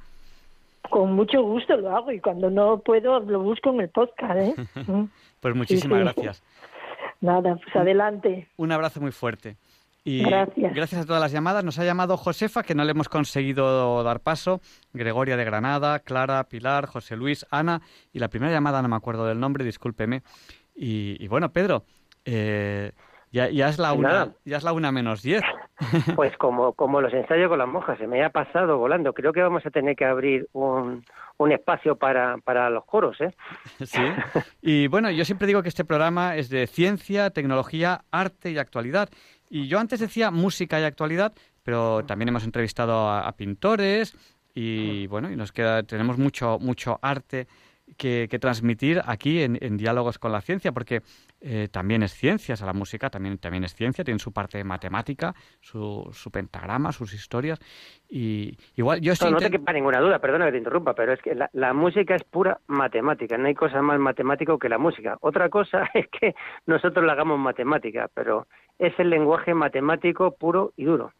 Con mucho gusto lo hago y cuando no puedo lo busco en el podcast. ¿eh? pues muchísimas gracias. Nada, pues adelante. Un abrazo muy fuerte. Y gracias. gracias a todas las llamadas. Nos ha llamado Josefa, que no le hemos conseguido dar paso, Gregoria de Granada, Clara, Pilar, José Luis, Ana, y la primera llamada no me acuerdo del nombre, discúlpeme. Y, y bueno, Pedro, eh, ya, ya, es la una, ya es la una menos diez. Pues como, como los ensayos con las monjas, se me ha pasado volando. Creo que vamos a tener que abrir un, un espacio para, para los coros, ¿eh? Sí. Y bueno, yo siempre digo que este programa es de ciencia, tecnología, arte y actualidad. Y yo antes decía música y actualidad, pero también hemos entrevistado a, a pintores y bueno, y nos queda, tenemos mucho, mucho arte que, transmitir aquí en, diálogos con la ciencia, porque eh, también es ciencia, o la música también, también es ciencia, tiene su parte matemática, su, su pentagrama, sus historias. Y igual yo no, no te quepa ninguna duda, perdona que te interrumpa, pero es que la, música es pura matemática, no hay cosa más matemática que la música. Otra cosa es que nosotros la hagamos matemática, pero es el lenguaje matemático puro y duro.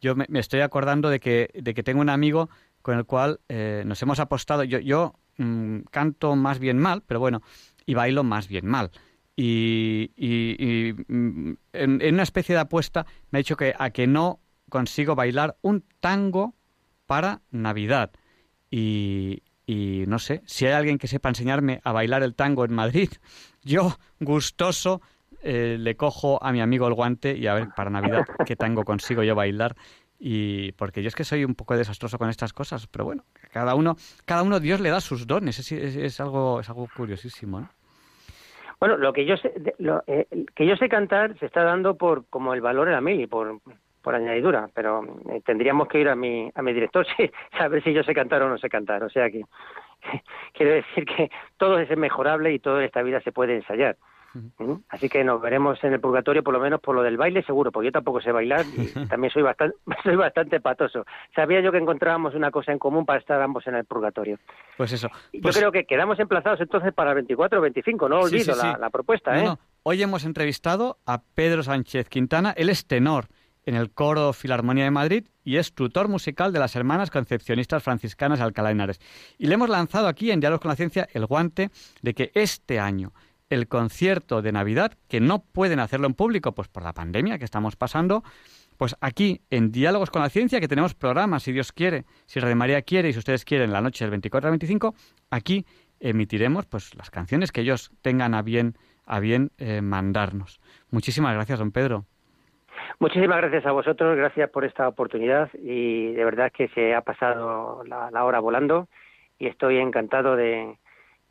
Yo me, estoy acordando de que, de que tengo un amigo con el cual eh, nos hemos apostado. Yo, yo Mm, canto más bien mal, pero bueno, y bailo más bien mal. Y, mm, en, una especie de apuesta me ha dicho que a que no consigo bailar un tango para Navidad. Y, no sé, si hay alguien que sepa enseñarme a bailar el tango en Madrid, yo, gustoso, eh, le cojo a mi amigo el guante y a ver para Navidad qué tango consigo yo bailar y porque yo es que soy un poco desastroso con estas cosas, pero bueno, cada uno, cada uno Dios le da sus dones, es, es, algo, es algo curiosísimo, ¿no? Bueno, lo que yo sé, lo, eh, que yo sé cantar se está dando por como el valor en la mí, por, por añadidura, pero eh, tendríamos que ir a mi, a mi director sí, saber si yo sé cantar o no sé cantar. O sea que quiero decir que todo es mejorable y todo esta vida se puede ensayar. Así que nos veremos en el purgatorio, por lo menos por lo del baile, seguro, porque yo tampoco sé bailar y también soy bastante, soy bastante patoso. Sabía yo que encontrábamos una cosa en común para estar ambos en el purgatorio. Pues eso. yo pues creo que quedamos emplazados entonces para el 24 o 25, no olvido La, propuesta. ¿eh? Hoy hemos entrevistado a Pedro Sánchez Quintana, él es tenor en el Coro Filarmonía de Madrid y es tutor musical de las Hermanas Concepcionistas Franciscanas Alcalá Henares. Y le hemos lanzado aquí en Diálogos con la Ciencia el guante de que este año el concierto de Navidad, que no pueden hacerlo en público, pues por la pandemia que estamos pasando, pues aquí en Diálogos con la Ciencia, que tenemos programas, si Dios quiere, si Radio María quiere y si ustedes quieren, la noche del 24 al 25, aquí emitiremos pues las canciones que ellos tengan a bien, a bien eh, mandarnos. Muchísimas gracias, don Pedro. Muchísimas gracias a vosotros, gracias por esta oportunidad y de verdad que se ha pasado la hora volando y estoy encantado de,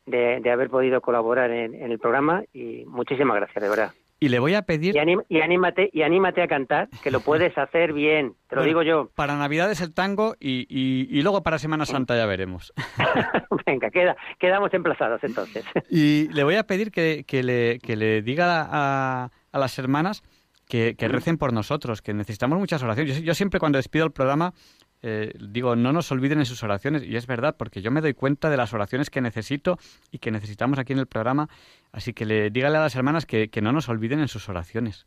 de, haber podido colaborar en, el programa y muchísimas gracias, de verdad. Y le voy a pedir... Y, anímate, y anímate a cantar, que lo puedes hacer bien, te lo digo yo. Para Navidad es el tango y, y, luego para Semana Santa ya veremos. Venga, queda, quedamos emplazados entonces. y le voy a pedir que, que, le, que le diga a, a las hermanas que, que, recen por nosotros, que necesitamos muchas oraciones. Yo, yo, siempre cuando despido el programa eh, digo, no nos olviden en sus oraciones, y es verdad, porque yo me doy cuenta de las oraciones que necesito y que necesitamos aquí en el programa, así que le dígale a las hermanas que, no nos olviden en sus oraciones.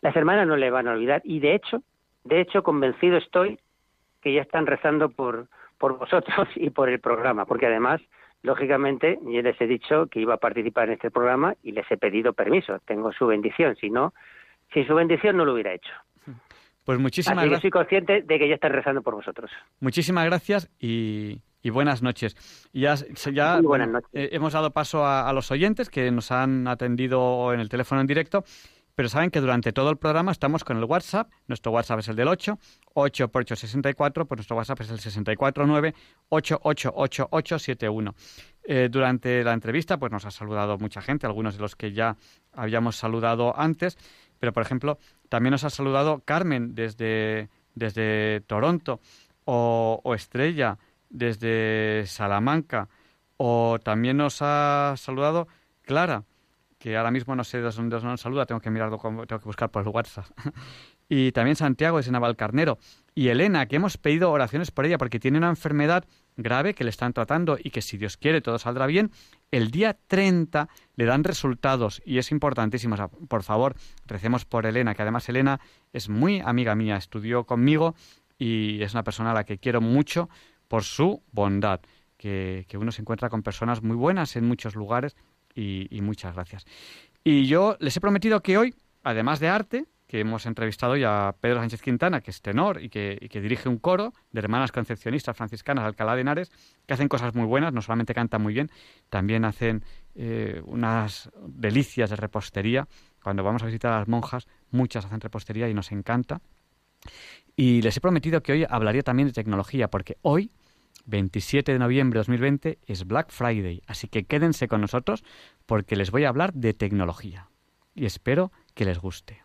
Las hermanas no le van a olvidar, y de hecho, de hecho, convencido estoy que ya están rezando por, por vosotros y por el programa, porque además, lógicamente, yo les he dicho que iba a participar en este programa y les he pedido permiso, tengo su bendición, si no, sin su bendición no lo hubiera hecho. Pues muchísimas gracias. soy consciente de que ya están rezando por vosotros. Muchísimas gracias y, buenas noches. Ya, ya eh, hemos dado paso a, los oyentes que nos han atendido en el teléfono en directo, pero saben que durante todo el programa estamos con el WhatsApp. Nuestro WhatsApp es el del 8, 8 por 8, 64, pues nuestro WhatsApp es el 649 888871. Eh, durante la entrevista, pues nos ha saludado mucha gente, algunos de los que ya habíamos saludado antes, pero por ejemplo, también nos ha saludado Carmen desde, desde Toronto, o, Estrella desde Salamanca, o también nos ha saludado Clara, que ahora mismo no sé de dónde nos saluda, tengo que mirarlo, tengo que buscar por el WhatsApp. y también Santiago desde Navalcarnero. Y Elena, que hemos pedido oraciones por ella porque tiene una enfermedad grave que le están tratando y que si Dios quiere todo saldrá bien, el día 30 le dan resultados y es importantísimo. por favor, recemos por Elena, que además Elena es muy amiga mía, estudió conmigo y es una persona a la que quiero mucho por su bondad, que, uno se encuentra con personas muy buenas en muchos lugares y muchas gracias. Y yo les he prometido que hoy, además de arte, que hemos entrevistado ya a Pedro Sánchez Quintana, que es tenor y que, dirige un coro de hermanas concepcionistas franciscanas de Alcalá de Henares, que hacen cosas muy buenas, no solamente cantan muy bien, también hacen eh, unas delicias de repostería. Cuando vamos a visitar a las monjas, muchas hacen repostería y nos encanta. Y les he prometido que hoy hablaría también de tecnología, porque hoy, 27 de noviembre de 2020, es Black Friday, así que quédense con nosotros porque les voy a hablar de tecnología. Y espero que les guste.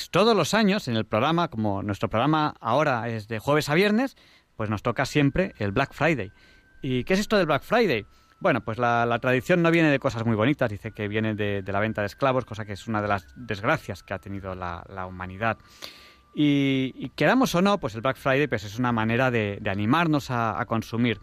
Pues todos los años en el programa, como nuestro programa ahora es de jueves a viernes, pues nos toca siempre el Black Friday. ¿Y qué es esto del Black Friday? Bueno, pues la, tradición no viene de cosas muy bonitas, dice que viene de, la venta de esclavos, cosa que es una de las desgracias que ha tenido la, humanidad. Y, queramos o no, pues el Black Friday pues es una manera de, animarnos a, consumir.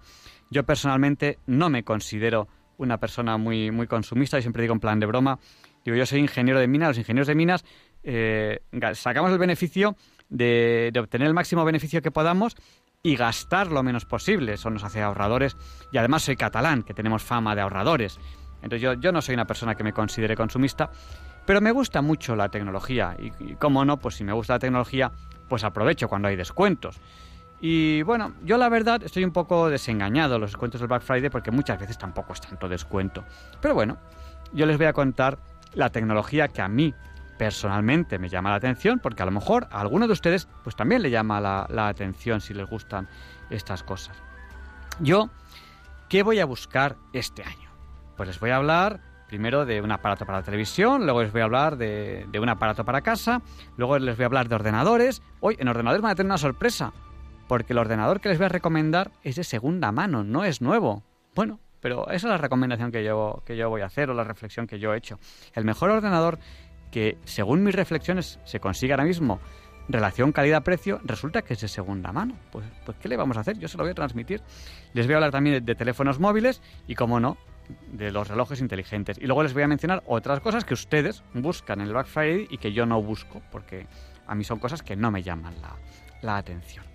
Yo personalmente no me considero una persona muy, muy consumista, y siempre digo en plan de broma, digo yo soy ingeniero de minas, los ingenieros de minas eh, sacamos el beneficio de, obtener el máximo beneficio que podamos y gastar lo menos posible. Eso nos hace ahorradores. Y además soy catalán, que tenemos fama de ahorradores. Entonces yo, yo no soy una persona que me considere consumista, pero me gusta mucho la tecnología. Y, y cómo no, pues si me gusta la tecnología, pues aprovecho cuando hay descuentos. Y bueno, yo la verdad estoy un poco desengañado los descuentos del Black Friday porque muchas veces tampoco es tanto descuento. Pero bueno, yo les voy a contar la tecnología que a mí personalmente me llama la atención porque a lo mejor a alguno de ustedes pues también le llama la, atención si les gustan estas cosas. Yo, ¿qué voy a buscar este año? Pues les voy a hablar primero de un aparato para la televisión, luego les voy a hablar de, de, un aparato para casa, luego les voy a hablar de ordenadores. Hoy en ordenadores van a tener una sorpresa, porque el ordenador que les voy a recomendar es de segunda mano, no es nuevo. Bueno, pero esa es la recomendación que yo, que yo voy a hacer o la reflexión que yo he hecho. El mejor ordenador que según mis reflexiones se consigue ahora mismo relación calidad-precio, resulta que es de segunda mano. Pues, pues, ¿qué le vamos a hacer? Yo se lo voy a transmitir. Les voy a hablar también de, teléfonos móviles y, como no, de los relojes inteligentes. Y luego les voy a mencionar otras cosas que ustedes buscan en el Black Friday y que yo no busco, porque a mí son cosas que no me llaman la, la atención.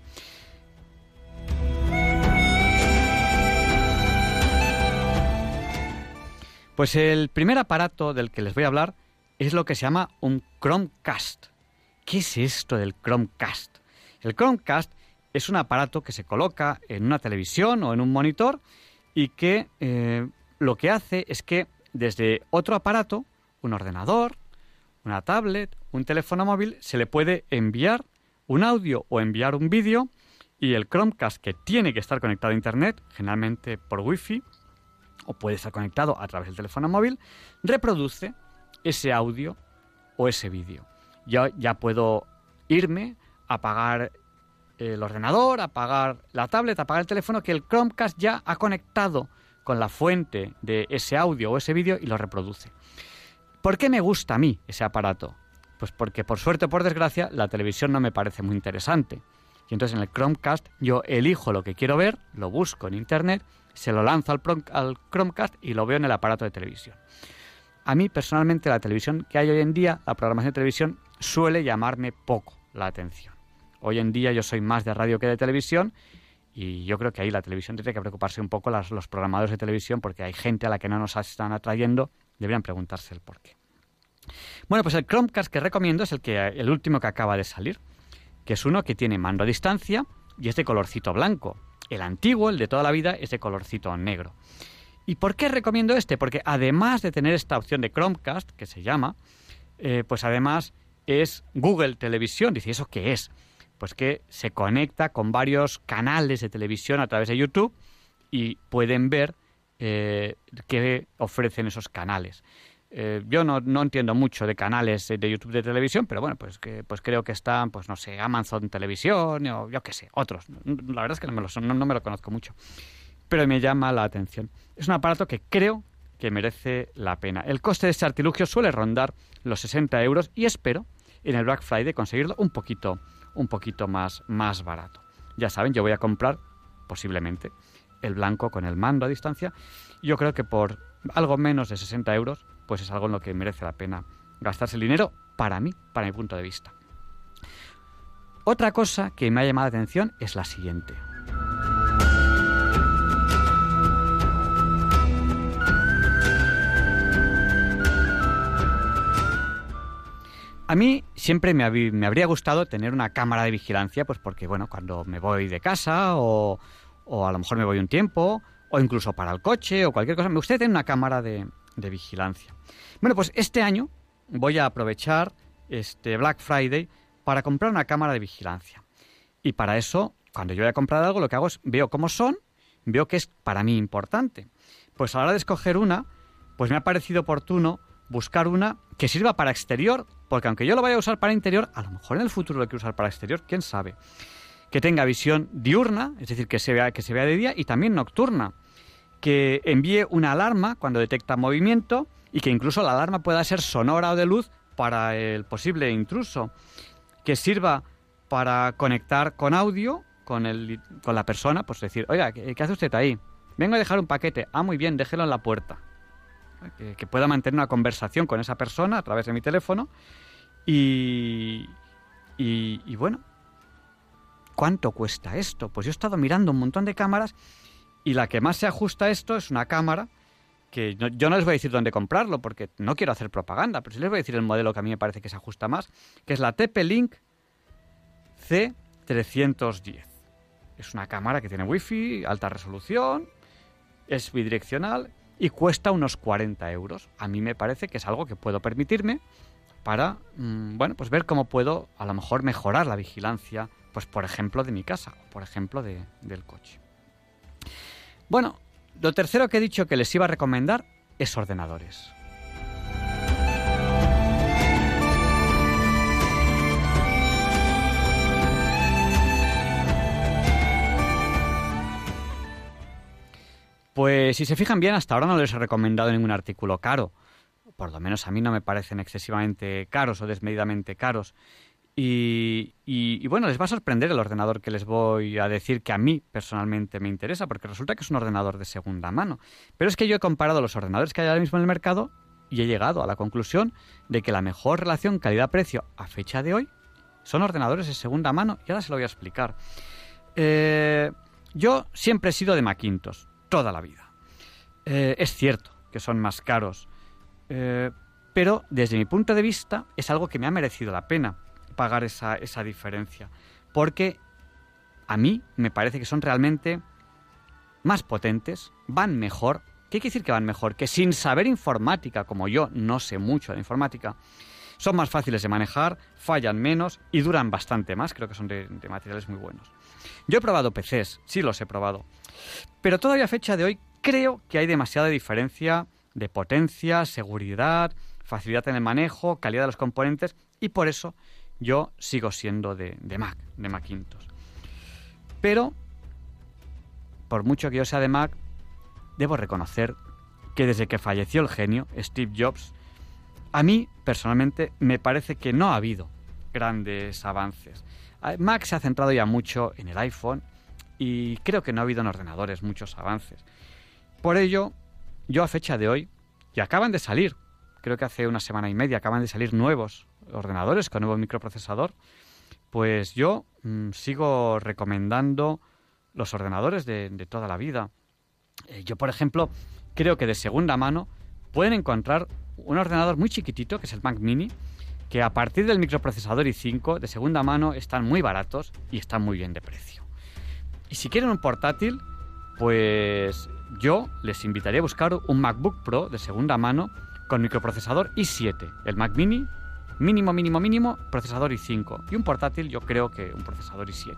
Pues el primer aparato del que les voy a hablar es lo que se llama un Chromecast. ¿Qué es esto del Chromecast? El Chromecast es un aparato que se coloca en una televisión o en un monitor y que eh, lo que hace es que desde otro aparato, un ordenador, una tablet, un teléfono móvil, se le puede enviar un audio o enviar un vídeo y el Chromecast que tiene que estar conectado a Internet, generalmente por Wi-Fi, o puede estar conectado a través del teléfono móvil, reproduce ese audio o ese vídeo. Yo ya puedo irme, apagar el ordenador, apagar la tablet, apagar el teléfono, que el Chromecast ya ha conectado con la fuente de ese audio o ese vídeo y lo reproduce. ¿Por qué me gusta a mí ese aparato? Pues porque por suerte o por desgracia la televisión no me parece muy interesante. Y entonces en el Chromecast yo elijo lo que quiero ver, lo busco en Internet, se lo lanzo al, Chromecast y lo veo en el aparato de televisión. A mí personalmente la televisión que hay hoy en día, la programación de televisión, suele llamarme poco la atención. Hoy en día yo soy más de radio que de televisión Y yo creo que ahí la televisión tiene que preocuparse un poco, los programadores de televisión, porque hay gente a la que no nos están atrayendo, deberían preguntarse el por qué. Bueno, pues el Chromecast que recomiendo es el, que, el último que acaba de salir, que es uno que tiene mando a distancia y es de colorcito blanco. El antiguo, el de toda la vida, es de colorcito negro. ¿Y por qué recomiendo este? Porque además de tener esta opción de Chromecast, que se llama, eh, pues además es Google Televisión. Dice, ¿eso qué es? Pues que se conecta con varios canales de televisión a través de YouTube y pueden ver eh, qué ofrecen esos canales. Eh, yo no, no, entiendo mucho de canales de YouTube de televisión, pero bueno, pues que pues creo que están, pues no sé, Amazon Televisión o yo qué sé, otros. La verdad es que no me lo, no, no me lo conozco mucho, pero me llama la atención. Es un aparato que creo que merece la pena. El coste de este artilugio suele rondar los 60 euros y espero en el Black Friday conseguirlo un poquito, un poquito más, más barato. Ya saben, yo voy a comprar posiblemente el blanco con el mando a distancia. Yo creo que por algo menos de 60 euros pues es algo en lo que merece la pena gastarse el dinero para mí, para mi punto de vista. Otra cosa que me ha llamado la atención es la siguiente. A mí siempre me, habría gustado tener una cámara de vigilancia, pues porque, bueno, cuando me voy de casa o, o, a lo mejor me voy un tiempo, o incluso para el coche o cualquier cosa, me gustaría tener una cámara de, de vigilancia. Bueno, pues este año voy a aprovechar este Black Friday para comprar una cámara de vigilancia. Y para eso, cuando yo voy a comprar algo, lo que hago es veo cómo son, veo que es para mí importante. Pues a la hora de escoger una, pues me ha parecido oportuno buscar una que sirva para exterior, porque aunque yo lo vaya a usar para interior, a lo mejor en el futuro lo quiero usar para exterior, quién sabe. Que tenga visión diurna, es decir, que se vea, que se vea de día y también nocturna que envíe una alarma cuando detecta movimiento y que incluso la alarma pueda ser sonora o de luz para el posible intruso, que sirva para conectar con audio con, el, con la persona, pues decir, oiga, ¿qué, hace usted ahí? Vengo a dejar un paquete. Ah, muy bien, déjelo en la puerta. Que, pueda mantener una conversación con esa persona a través de mi teléfono. Y, y, y bueno, ¿cuánto cuesta esto? Pues yo he estado mirando un montón de cámaras y la que más se ajusta a esto es una cámara que yo no les voy a decir dónde comprarlo porque no quiero hacer propaganda, pero sí les voy a decir el modelo que a mí me parece que se ajusta más, que es la TP-Link C310. Es una cámara que tiene wifi, alta resolución, es bidireccional y cuesta unos 40 euros. A mí me parece que es algo que puedo permitirme para, mm, bueno, pues ver cómo puedo a lo mejor mejorar la vigilancia, pues por ejemplo de mi casa, o por ejemplo de, del coche. Bueno, lo tercero que he dicho que les iba a recomendar es ordenadores. Pues si se fijan bien, hasta ahora no les he recomendado ningún artículo caro. Por lo menos a mí no me parecen excesivamente caros o desmedidamente caros. Y, bueno, les va a sorprender el ordenador que les voy a decir que a mí personalmente me interesa, porque resulta que es un ordenador de segunda mano. Pero es que yo he comparado los ordenadores que hay ahora mismo en el mercado y he llegado a la conclusión de que la mejor relación calidad-precio a fecha de hoy son ordenadores de segunda mano. Y ahora se lo voy a explicar. Eh, yo siempre he sido de Macintosh, toda la vida. Eh, es cierto que son más caros, eh, pero desde mi punto de vista es algo que me ha merecido la pena pagar esa, esa diferencia. Porque a mí me parece que son realmente más potentes, van mejor. ¿Qué quiere decir que van mejor? Que sin saber informática, como yo no sé mucho de informática, son más fáciles de manejar, fallan menos y duran bastante más. Creo que son de, de, materiales muy buenos. Yo he probado PCs, sí los he probado. Pero todavía a fecha de hoy creo que hay demasiada diferencia de potencia, seguridad, facilidad en el manejo, calidad de los componentes y por eso yo sigo siendo de, Mac, de Macintosh. Pero, por mucho que yo sea de Mac, debo reconocer que desde que falleció el genio, Steve Jobs, a mí personalmente me parece que no ha habido grandes avances. Mac se ha centrado ya mucho en el iPhone y creo que no ha habido en ordenadores muchos avances. Por ello, yo a fecha de hoy, y acaban de salir, creo que hace una semana y media acaban de salir nuevos ordenadores con nuevo microprocesador, pues yo mm, sigo recomendando los ordenadores de, de toda la vida. Eh, yo, por ejemplo, creo que de segunda mano pueden encontrar un ordenador muy chiquitito, que es el Mac Mini, que a partir del microprocesador i5 de segunda mano están muy baratos y están muy bien de precio. Y si quieren un portátil, pues yo les invitaría a buscar un MacBook Pro de segunda mano con microprocesador i7, el Mac Mini, mínimo, mínimo, mínimo, procesador i5. Y un portátil, yo creo que un procesador i7.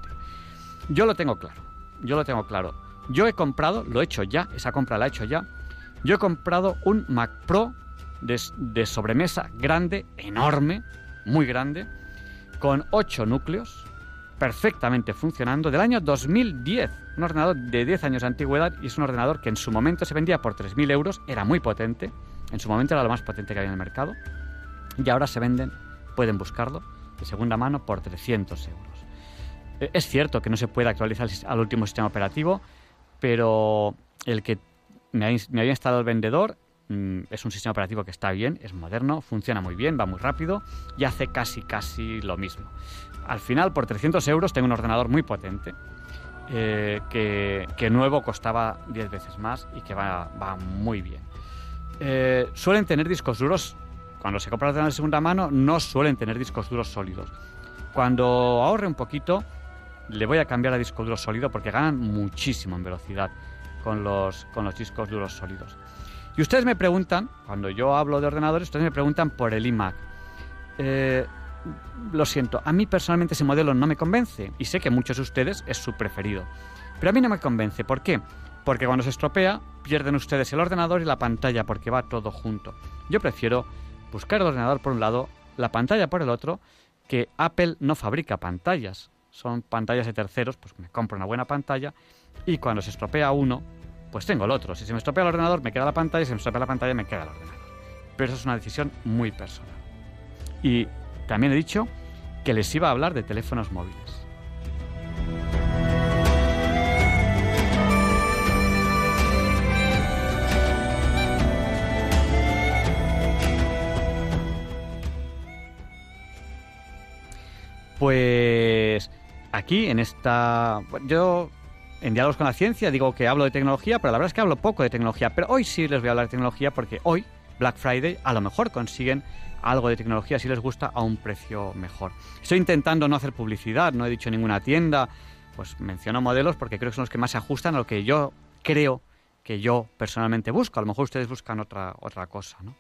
Yo lo tengo claro, yo lo tengo claro. Yo he comprado, lo he hecho ya, esa compra la he hecho ya. Yo he comprado un Mac Pro de, sobremesa grande, enorme, muy grande, con 8 núcleos, perfectamente funcionando, del año 2010. Un ordenador de 10 años de antigüedad y es un ordenador que en su momento se vendía por 3.000 euros, era muy potente, en su momento era lo más potente que había en el mercado, y ahora se venden, pueden buscarlo, de segunda mano por 300 euros. Eh, Es cierto que no se puede actualizar al último sistema operativo, pero el que me, había instalado el vendedor es un sistema operativo que está bien, es moderno, funciona muy bien, va muy rápido y hace casi, casi lo mismo. Al final, por 300 euros, tengo un ordenador muy potente eh, que, que nuevo costaba 10 veces más y que va, va muy bien. Eh, suelen tener discos duros, cuando se compra ordenador de segunda mano, no suelen tener discos duros sólidos. Cuando ahorre un poquito, le voy a cambiar a disco duro sólido porque ganan muchísimo en velocidad con los, con los discos duros sólidos. Y ustedes me preguntan, cuando yo hablo de ordenadores, ustedes me preguntan por el iMac. Eh, lo siento, a mí personalmente ese modelo no me convence y sé que muchos de ustedes es su preferido. Pero a mí no me convence. ¿Por qué? Porque cuando se estropea pierden ustedes el ordenador y la pantalla porque va todo junto. Yo prefiero buscar el ordenador por un lado, la pantalla por el otro, que Apple no fabrica pantallas. Son pantallas de terceros, pues me compro una buena pantalla y cuando se estropea uno, pues tengo el otro. Si se me estropea el ordenador, me queda la pantalla si se me estropea la pantalla, me queda el ordenador. Pero eso es una decisión muy personal. Y también he dicho que les iba a hablar de teléfonos móviles. Pues aquí en esta... Yo en Diálogos con la Ciencia digo que hablo de tecnología, pero la verdad es que hablo poco de tecnología. Pero hoy sí les voy a hablar de tecnología porque hoy, Black Friday, a lo mejor consiguen algo de tecnología si les gusta a un precio mejor. Estoy intentando no hacer publicidad, no he dicho ninguna tienda, pues menciono modelos porque creo que son los que más se ajustan a lo que yo creo que yo personalmente busco. A lo mejor ustedes buscan otra, otra cosa, ¿no?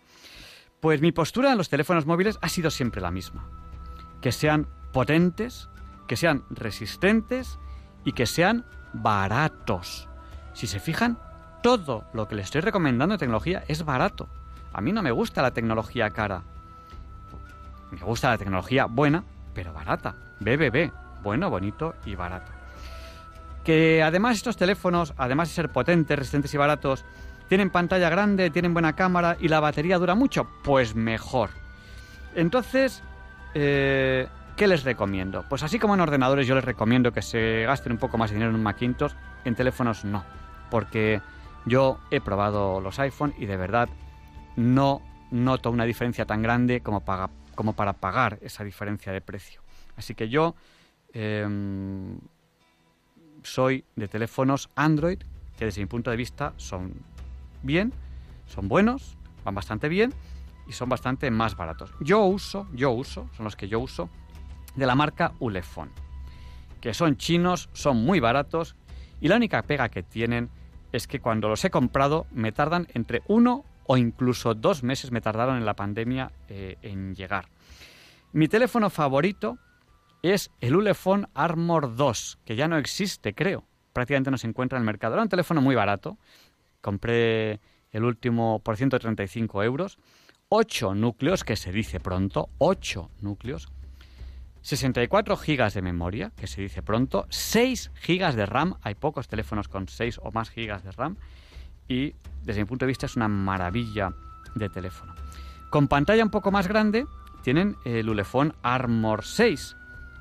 Pues mi postura en los teléfonos móviles ha sido siempre la misma. Que sean potentes, que sean resistentes y que sean baratos. Si se fijan, todo lo que les estoy recomendando de tecnología es barato. A mí no me gusta la tecnología cara. Me gusta la tecnología buena, pero barata. BBB, bueno, bonito y barato. Que además estos teléfonos, además de ser potentes, resistentes y baratos, tienen pantalla grande, tienen buena cámara y la batería dura mucho, pues mejor. Entonces, eh, ¿qué les recomiendo? Pues así como en ordenadores yo les recomiendo que se gasten un poco más de dinero en un Macintosh, en teléfonos no. Porque yo he probado los iPhone y de verdad no noto una diferencia tan grande como para, pagar esa diferencia de precio. Así que yo em, soy de teléfonos Android que desde mi punto de vista son bien, son buenos, van bastante bien y son bastante más baratos. Yo uso, yo uso, son los que yo uso, de la marca Ulefone, que son chinos, son muy baratos y la única pega que tienen es que cuando los he comprado me tardan entre uno o incluso dos meses me tardaron en la pandemia eh, en llegar. Mi teléfono favorito es el Ulefone Armor 2, que ya no existe, creo. Prácticamente no se encuentra en el mercado. Era un teléfono muy barato. Compré el último por 135 euros. 8 núcleos, que se dice pronto. 8 núcleos. 64 gigas de memoria, que se dice pronto. 6 gigas de RAM. Hay pocos teléfonos con 6 o más gigas de RAM. Y desde mi punto de vista es una maravilla de teléfono. Con pantalla un poco más grande tienen el Ulefone Armor 6,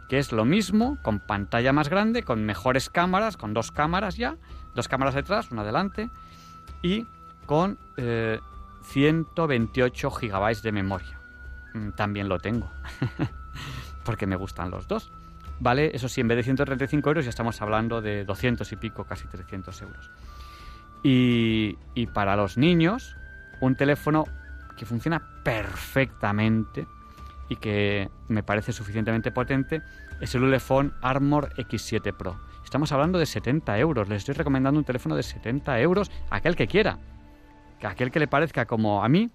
que es lo mismo, con pantalla más grande, con mejores cámaras, con dos cámaras ya, dos cámaras detrás, una delante, y con eh, 128 gigabytes de memoria. Mm, También lo tengo, porque me gustan los dos. vale, eso sí, en vez de 135 euros ya estamos hablando de 200 y pico, casi 300 euros. Y, y para los niños, un teléfono que funciona perfectamente y que me parece suficientemente potente es el Ulefone Armor X7 Pro. Estamos hablando de 70 euros. Les estoy recomendando un teléfono de 70 euros a aquel que quiera. A aquel que le parezca como a mí,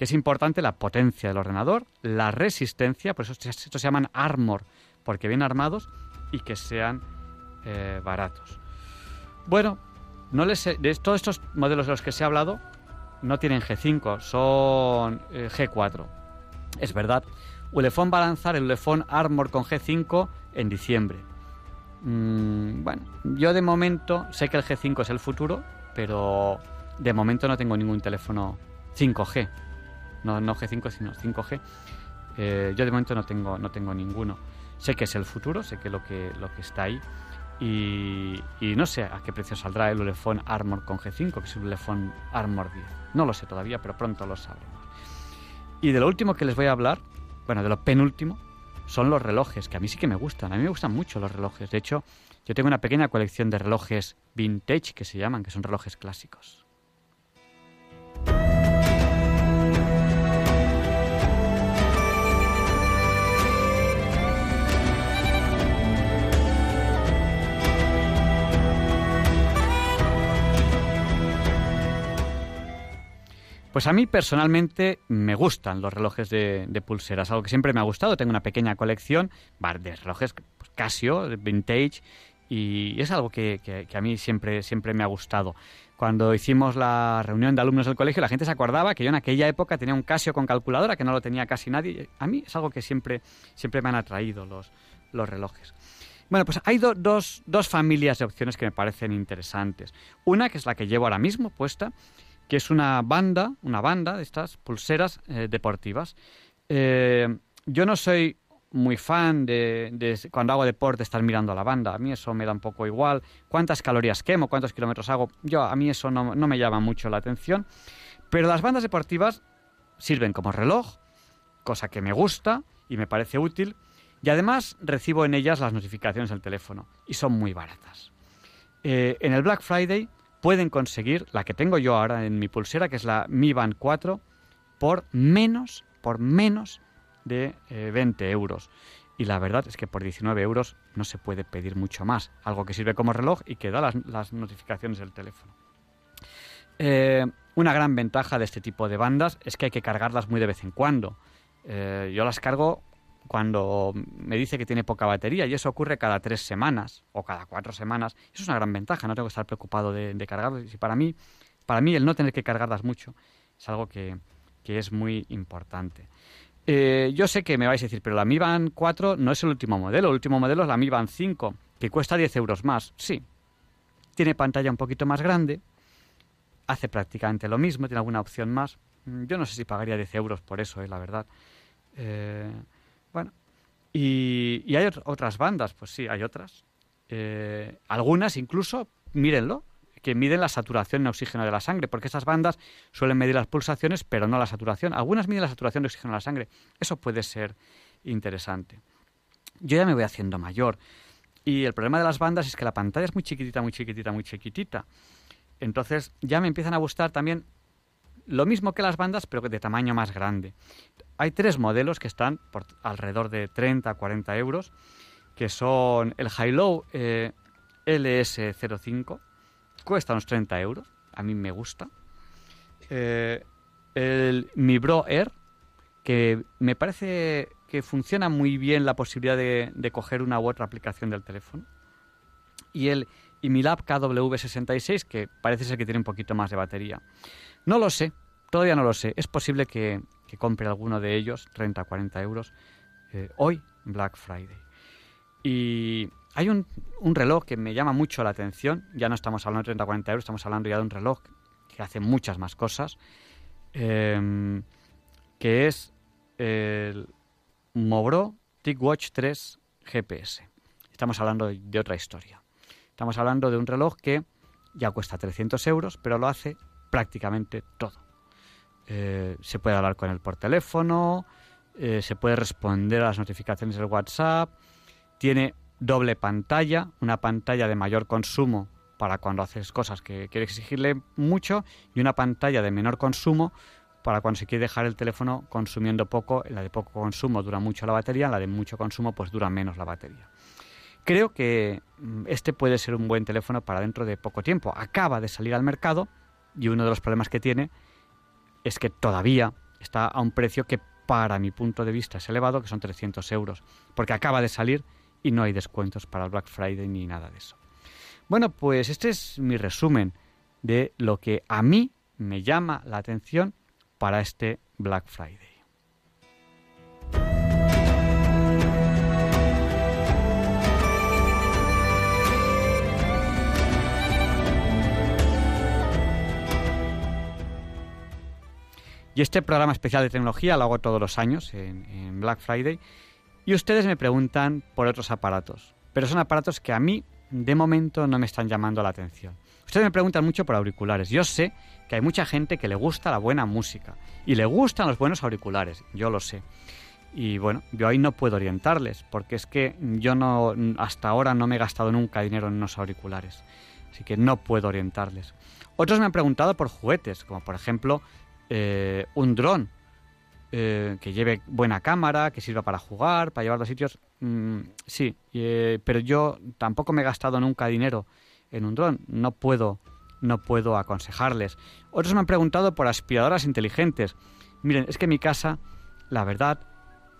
que es importante la potencia del ordenador, la resistencia, por eso estos se llaman Armor, porque vienen armados y que sean eh, baratos. Bueno, no les de todos estos modelos de los que se ha hablado, no tienen G5, son eh, G4. Es verdad. Ulefone va a lanzar el Ulefone Armor con G5 en diciembre. Mm, bueno, yo de momento sé que el G5 es el futuro, pero de momento no tengo ningún teléfono 5G. No, no G5, sino 5G. Eh, yo de momento no tengo, no tengo ninguno. Sé que es el futuro, sé que lo que, lo que está ahí. Y, no sé a qué precio saldrá el Ulefone Armor con G5, que es el Ulefone Armor 10. No lo sé todavía, pero pronto lo sabremos. Y de lo último que les voy a hablar, bueno, de lo penúltimo, son los relojes, que a mí sí que me gustan. A mí me gustan mucho los relojes. De hecho, yo tengo una pequeña colección de relojes vintage que se llaman, que son relojes clásicos. Pues a mí personalmente me gustan los relojes de, pulseras, algo que siempre me ha gustado. Tengo una pequeña colección de relojes pues, Casio, vintage, y es algo que, a mí siempre, siempre me ha gustado. Cuando hicimos la reunión de alumnos del colegio, la gente se acordaba que yo en aquella época tenía un Casio con calculadora, que no lo tenía casi nadie. A mí es algo que siempre, siempre me han atraído los, los relojes. Bueno, pues hay dos, dos familias de opciones que me parecen interesantes. Una, que es la que llevo ahora mismo puesta, que es una banda, una banda de estas pulseras eh, deportivas. Eh, yo no soy muy fan de, cuando hago deporte estar mirando a la banda. A mí eso me da un poco igual. ¿Cuántas calorías quemo? ¿Cuántos kilómetros hago? Yo a mí eso no, no me llama mucho la atención. Pero las bandas deportivas sirven como reloj, cosa que me gusta y me parece útil. Y además recibo en ellas las notificaciones del teléfono y son muy baratas. Eh, en el Black Friday pueden conseguir la que tengo yo ahora en mi pulsera, que es la Mi Band 4, por menos, por menos de 20 eh, euros. Y la verdad es que por 19 euros no se puede pedir mucho más. Algo que sirve como reloj y que da las, notificaciones del teléfono. Eh, una gran ventaja de este tipo de bandas es que hay que cargarlas muy de vez en cuando. Eh, yo las cargo cuando me dice que tiene poca batería y eso ocurre cada tres semanas o cada cuatro semanas. Eso es una gran ventaja, no tengo que estar preocupado de, de cargarlas. Y para mí, para mí el no tener que cargarlas mucho es algo que, es muy importante. Eh, yo sé que me vais a decir, pero la Mi Band 4 no es el último modelo, el último modelo es la Mi Band 5, que cuesta 10 euros más. Sí, tiene pantalla un poquito más grande, hace prácticamente lo mismo, tiene alguna opción más. Yo no sé si pagaría 10 euros por eso, eh, la verdad. Eh, bueno, y, hay otras bandas, pues sí, hay otras. Eh, algunas incluso, mírenlo, que miden la saturación de oxígeno de la sangre, porque estas bandas suelen medir las pulsaciones, pero no la saturación. Algunas miden la saturación de oxígeno de la sangre. Eso puede ser interesante. Yo ya me voy haciendo mayor. Y el problema de las bandas es que la pantalla es muy chiquitita, muy chiquitita, muy chiquitita. Entonces ya me empiezan a gustar también lo mismo que las bandas, pero de tamaño más grande. Hay tres modelos que están por alrededor de 30 a 40 euros, que son el High-Low eh, LS05, cuesta unos 30 euros, a mí me gusta. Eh, el Mi Bro Air, que me parece que funciona muy bien la posibilidad de, de coger una u otra aplicación del teléfono. Y el Imilab KW66, que parece ser que tiene un poquito más de batería. No lo sé, todavía no lo sé. Es posible que, compre alguno de ellos, 30 o 40 euros, eh, hoy, Black Friday. Y hay un, reloj que me llama mucho la atención. Ya no estamos hablando de 30 o 40 euros, estamos hablando ya de un reloj que hace muchas más cosas. Em, que es el Mobro TicWatch 3 GPS. Estamos hablando de otra historia. Estamos hablando de un reloj que ya cuesta 300 euros, pero lo hace prácticamente todo. Eh, se puede hablar con él por teléfono, eh, se puede responder a las notificaciones del WhatsApp, Tiene doble pantalla, una pantalla de mayor consumo para cuando haces cosas que quieres exigirle mucho y una pantalla de menor consumo para cuando se quiere dejar el teléfono consumiendo poco. La de poco consumo dura mucho la batería, la de mucho consumo pues dura menos la batería. Creo que mm, este puede ser un buen teléfono para dentro de poco tiempo. Acaba de salir al mercado y uno de los problemas que tiene es que todavía está a un precio que para mi punto de vista es elevado, que son 300 euros, porque acaba de salir y no hay descuentos para el Black Friday ni nada de eso. Bueno, pues este es mi resumen de lo que a mí me llama la atención para este Black Friday. Y este programa especial de tecnología lo hago todos los años en, Black Friday. Y ustedes me preguntan por otros aparatos. Pero son aparatos que a mí, de momento, no me están llamando la atención. Ustedes me preguntan mucho por auriculares. Yo sé que hay mucha gente que le gusta la buena música y le gustan los buenos auriculares. Yo lo sé. Y bueno, yo ahí no puedo orientarles, porque es que yo no, hasta ahora no me he gastado nunca dinero en unos auriculares. Así que no puedo orientarles. Otros me han preguntado por juguetes, como por ejemplo eh, un dron eh, que lleve buena cámara, que sirva para jugar, para llevarlo a sitios. Mm, sí, eh, pero yo tampoco me he gastado nunca dinero en un dron. No puedo, no puedo aconsejarles. Otros me han preguntado por aspiradoras inteligentes. Miren, es que mi casa, la verdad,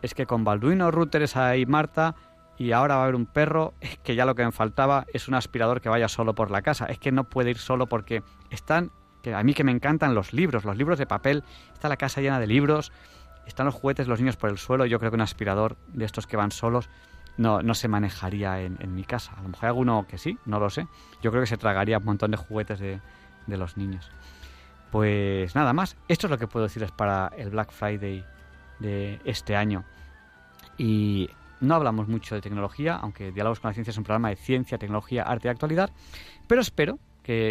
es que con Balduino, routers ahí Marta y ahora va a haber un perro, es que ya lo que me faltaba es un aspirador que vaya solo por la casa. Es que no puede ir solo porque están que a mí que me encantan los libros, los libros de papel, está la casa llena de libros, están los juguetes los niños por el suelo, yo creo que un aspirador de estos que van solos no, no se manejaría en, mi casa. A lo mejor hay alguno que sí, no lo sé. Yo creo que se tragaría un montón de juguetes de, de los niños. Pues nada más, esto es lo que puedo decirles para el Black Friday de este año. Y no hablamos mucho de tecnología, aunque Diálogos con la Ciencia es un programa de ciencia, tecnología, arte y actualidad, pero espero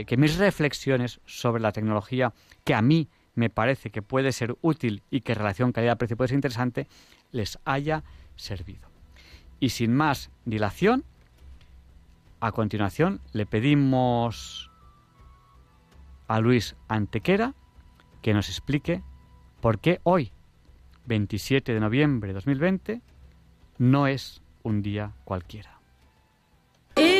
que, mis reflexiones sobre la tecnología, que a mí me parece que puede ser útil y que relación calidad-precio puede ser interesante, les haya servido. Y sin más dilación, a continuación le pedimos a Luis Antequera que nos explique por qué hoy, 27 de noviembre de 2020, no es un día cualquiera.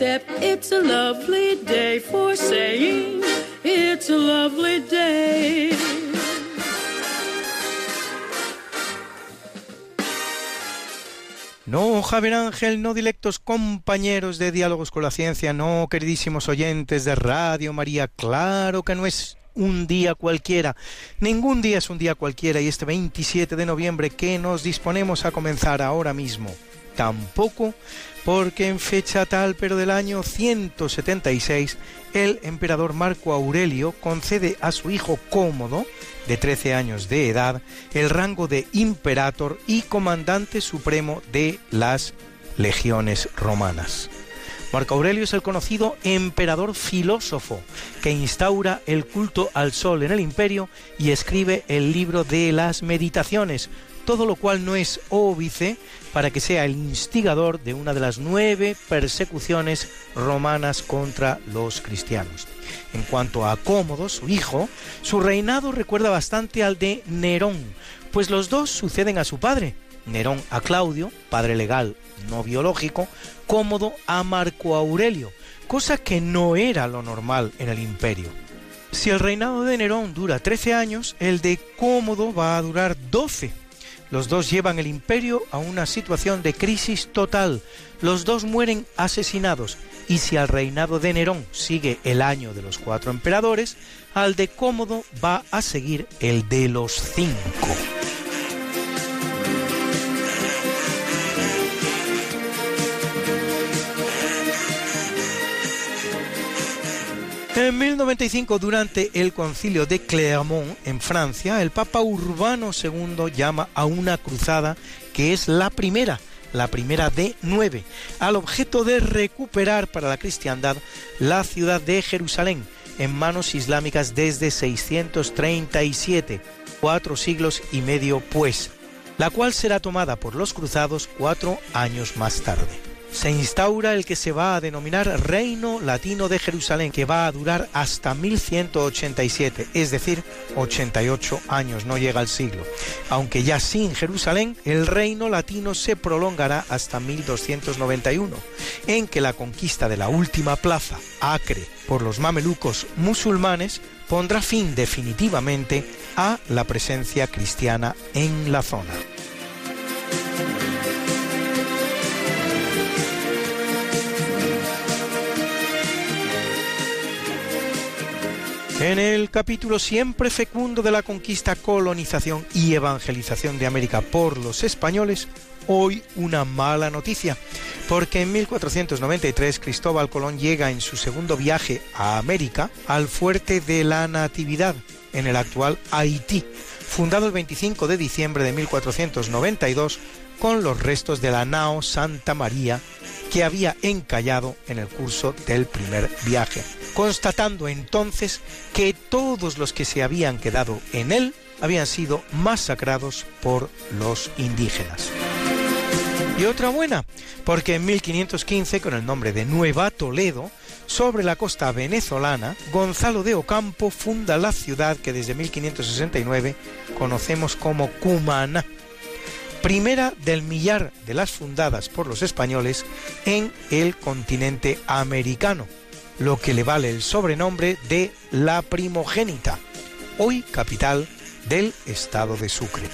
except it's a lovely day for saying it's a lovely day. No, Javier Ángel, no directos compañeros de Diálogos con la Ciencia, no, queridísimos oyentes de Radio María, claro que no es un día cualquiera. Ningún día es un día cualquiera y este 27 de noviembre que nos disponemos a comenzar ahora mismo, tampoco porque en fecha tal pero del año 176 el emperador Marco Aurelio concede a su hijo Cómodo, de 13 años de edad, el rango de imperator y comandante supremo de las legiones romanas. Marco Aurelio es el conocido emperador filósofo que instaura el culto al sol en el imperio y escribe el libro de las meditaciones, todo lo cual no es óbice para que sea el instigador de una de las nueve persecuciones romanas contra los cristianos. En cuanto a Cómodo, su hijo, su reinado recuerda bastante al de Nerón, pues los dos suceden a su padre, Nerón a Claudio, padre legal no biológico, Cómodo a Marco Aurelio, cosa que no era lo normal en el imperio. Si el reinado de Nerón dura 13 años, el de Cómodo va a durar 12 los dos llevan el imperio a una situación de crisis total. Los dos mueren asesinados. Y si al reinado de Nerón sigue el año de los cuatro emperadores, al de Cómodo va a seguir el de los cinco. En 1095, durante el concilio de Clermont, en Francia, el Papa Urbano II llama a una cruzada que es la primera, la primera de nueve, al objeto de recuperar para la cristiandad la ciudad de Jerusalén en manos islámicas desde 637, cuatro siglos y medio pues, la cual será tomada por los cruzados cuatro años más tarde se instaura el que se va a denominar Reino Latino de Jerusalén, que va a durar hasta 1187, es decir, 88 años, no llega al siglo. Aunque ya sin Jerusalén, el Reino Latino se prolongará hasta 1291, en que la conquista de la última plaza, Acre, por los mamelucos musulmanes, pondrá fin definitivamente a la presencia cristiana en la zona. En el capítulo siempre fecundo de la conquista, colonización y evangelización de América por los españoles, hoy una mala noticia, porque en 1493 Cristóbal Colón llega en su segundo viaje a América al fuerte de la Natividad, en el actual Haití, fundado el 25 de diciembre de 1492 con los restos de la nao Santa María que había encallado en el curso del primer viaje constatando entonces que todos los que se habían quedado en él habían sido masacrados por los indígenas. Y otra buena, porque en 1515, con el nombre de Nueva Toledo, sobre la costa venezolana, Gonzalo de Ocampo funda la ciudad que desde 1569 conocemos como Cumaná, primera del millar de las fundadas por los españoles en el continente americano lo que le vale el sobrenombre de La Primogénita, hoy capital del estado de Sucre.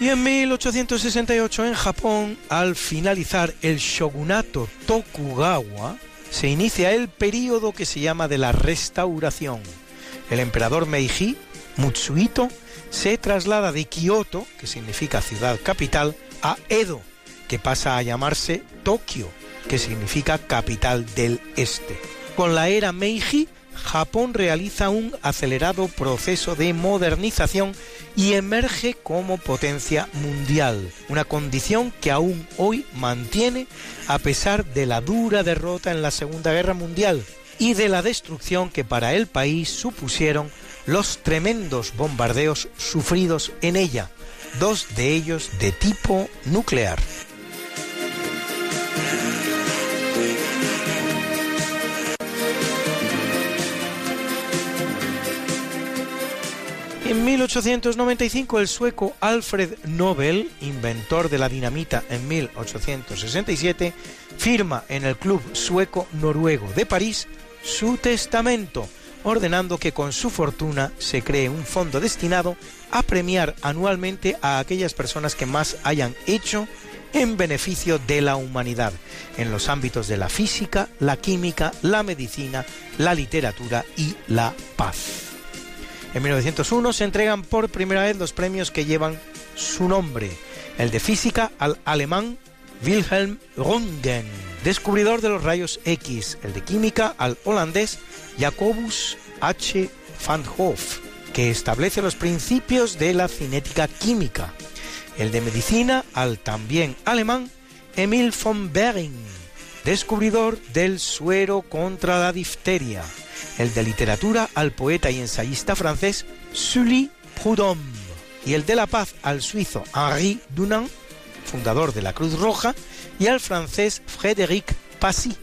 Y en 1868 en Japón, al finalizar el shogunato Tokugawa, se inicia el período que se llama de la restauración. El emperador Meiji Mutsuhito se traslada de Kioto, que significa ciudad capital, a Edo, que pasa a llamarse Tokio, que significa capital del este. Con la era Meiji, Japón realiza un acelerado proceso de modernización y emerge como potencia mundial, una condición que aún hoy mantiene a pesar de la dura derrota en la Segunda Guerra Mundial y de la destrucción que para el país supusieron los tremendos bombardeos sufridos en ella, dos de ellos de tipo nuclear. En 1895 el sueco Alfred Nobel, inventor de la dinamita en 1867, firma en el Club Sueco Noruego de París su testamento, ordenando que con su fortuna se cree un fondo destinado a premiar anualmente a aquellas personas que más hayan hecho en beneficio de la humanidad, en los ámbitos de la física, la química, la medicina, la literatura y la paz. En 1901 se entregan por primera vez los premios que llevan su nombre, el de física al alemán Wilhelm Röntgen, descubridor de los rayos X, el de química al holandés Jacobus H. van Hoff, que establece los principios de la cinética química, el de medicina al también alemán Emil von Behring, descubridor del suero contra la difteria, el de literatura al poeta y ensayista francés Sully Prudhomme, y el de la paz al suizo Henri Dunant, fundador de la Cruz Roja, y al francés Frédéric Passy,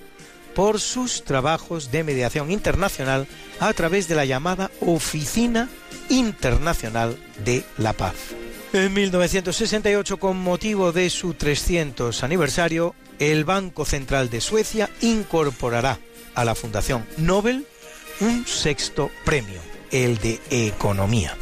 por sus trabajos de mediación internacional a través de la llamada Oficina Internacional de la Paz. En 1968, con motivo de su 300 aniversario, el Banco Central de Suecia incorporará a la Fundación Nobel un sexto premio, el de Economía.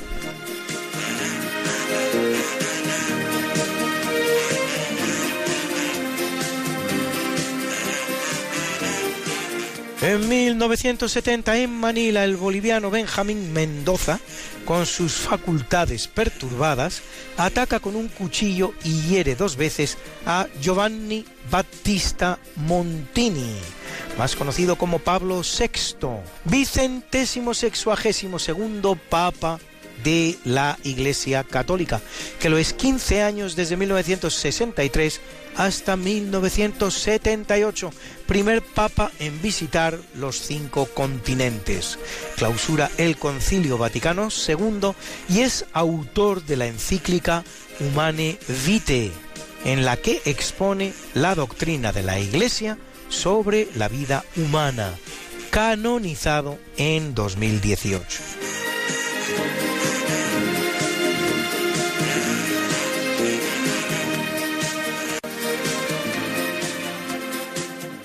En 1970 en Manila el boliviano Benjamín Mendoza, con sus facultades perturbadas, ataca con un cuchillo y hiere dos veces a Giovanni Battista Montini, más conocido como Pablo VI, vicentésimo sexuagésimo segundo Papa de la Iglesia Católica, que lo es 15 años desde 1963 hasta 1978, primer papa en visitar los cinco continentes. Clausura el Concilio Vaticano II y es autor de la encíclica Humane Vitae, en la que expone la doctrina de la Iglesia sobre la vida humana, canonizado en 2018.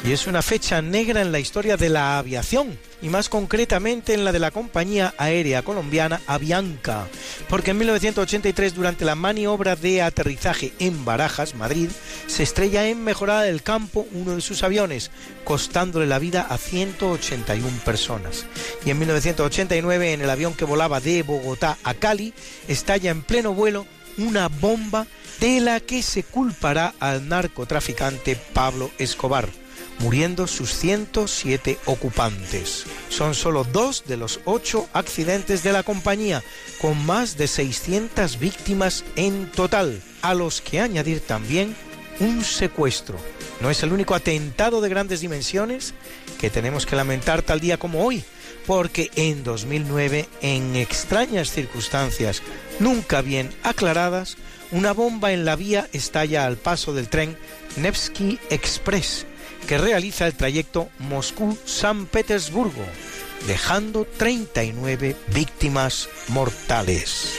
Y es una fecha negra en la historia de la aviación y más concretamente en la de la compañía aérea colombiana Avianca, porque en 1983 durante la maniobra de aterrizaje en Barajas, Madrid, se estrella en Mejorada del Campo uno de sus aviones, costándole la vida a 181 personas. Y en 1989 en el avión que volaba de Bogotá a Cali, estalla en pleno vuelo una bomba de la que se culpará al narcotraficante Pablo Escobar muriendo sus 107 ocupantes. Son solo dos de los ocho accidentes de la compañía, con más de 600 víctimas en total, a los que añadir también un secuestro. No es el único atentado de grandes dimensiones que tenemos que lamentar tal día como hoy, porque en 2009, en extrañas circunstancias nunca bien aclaradas, una bomba en la vía estalla al paso del tren Nevsky Express que realiza el trayecto Moscú-San Petersburgo, dejando 39 víctimas mortales.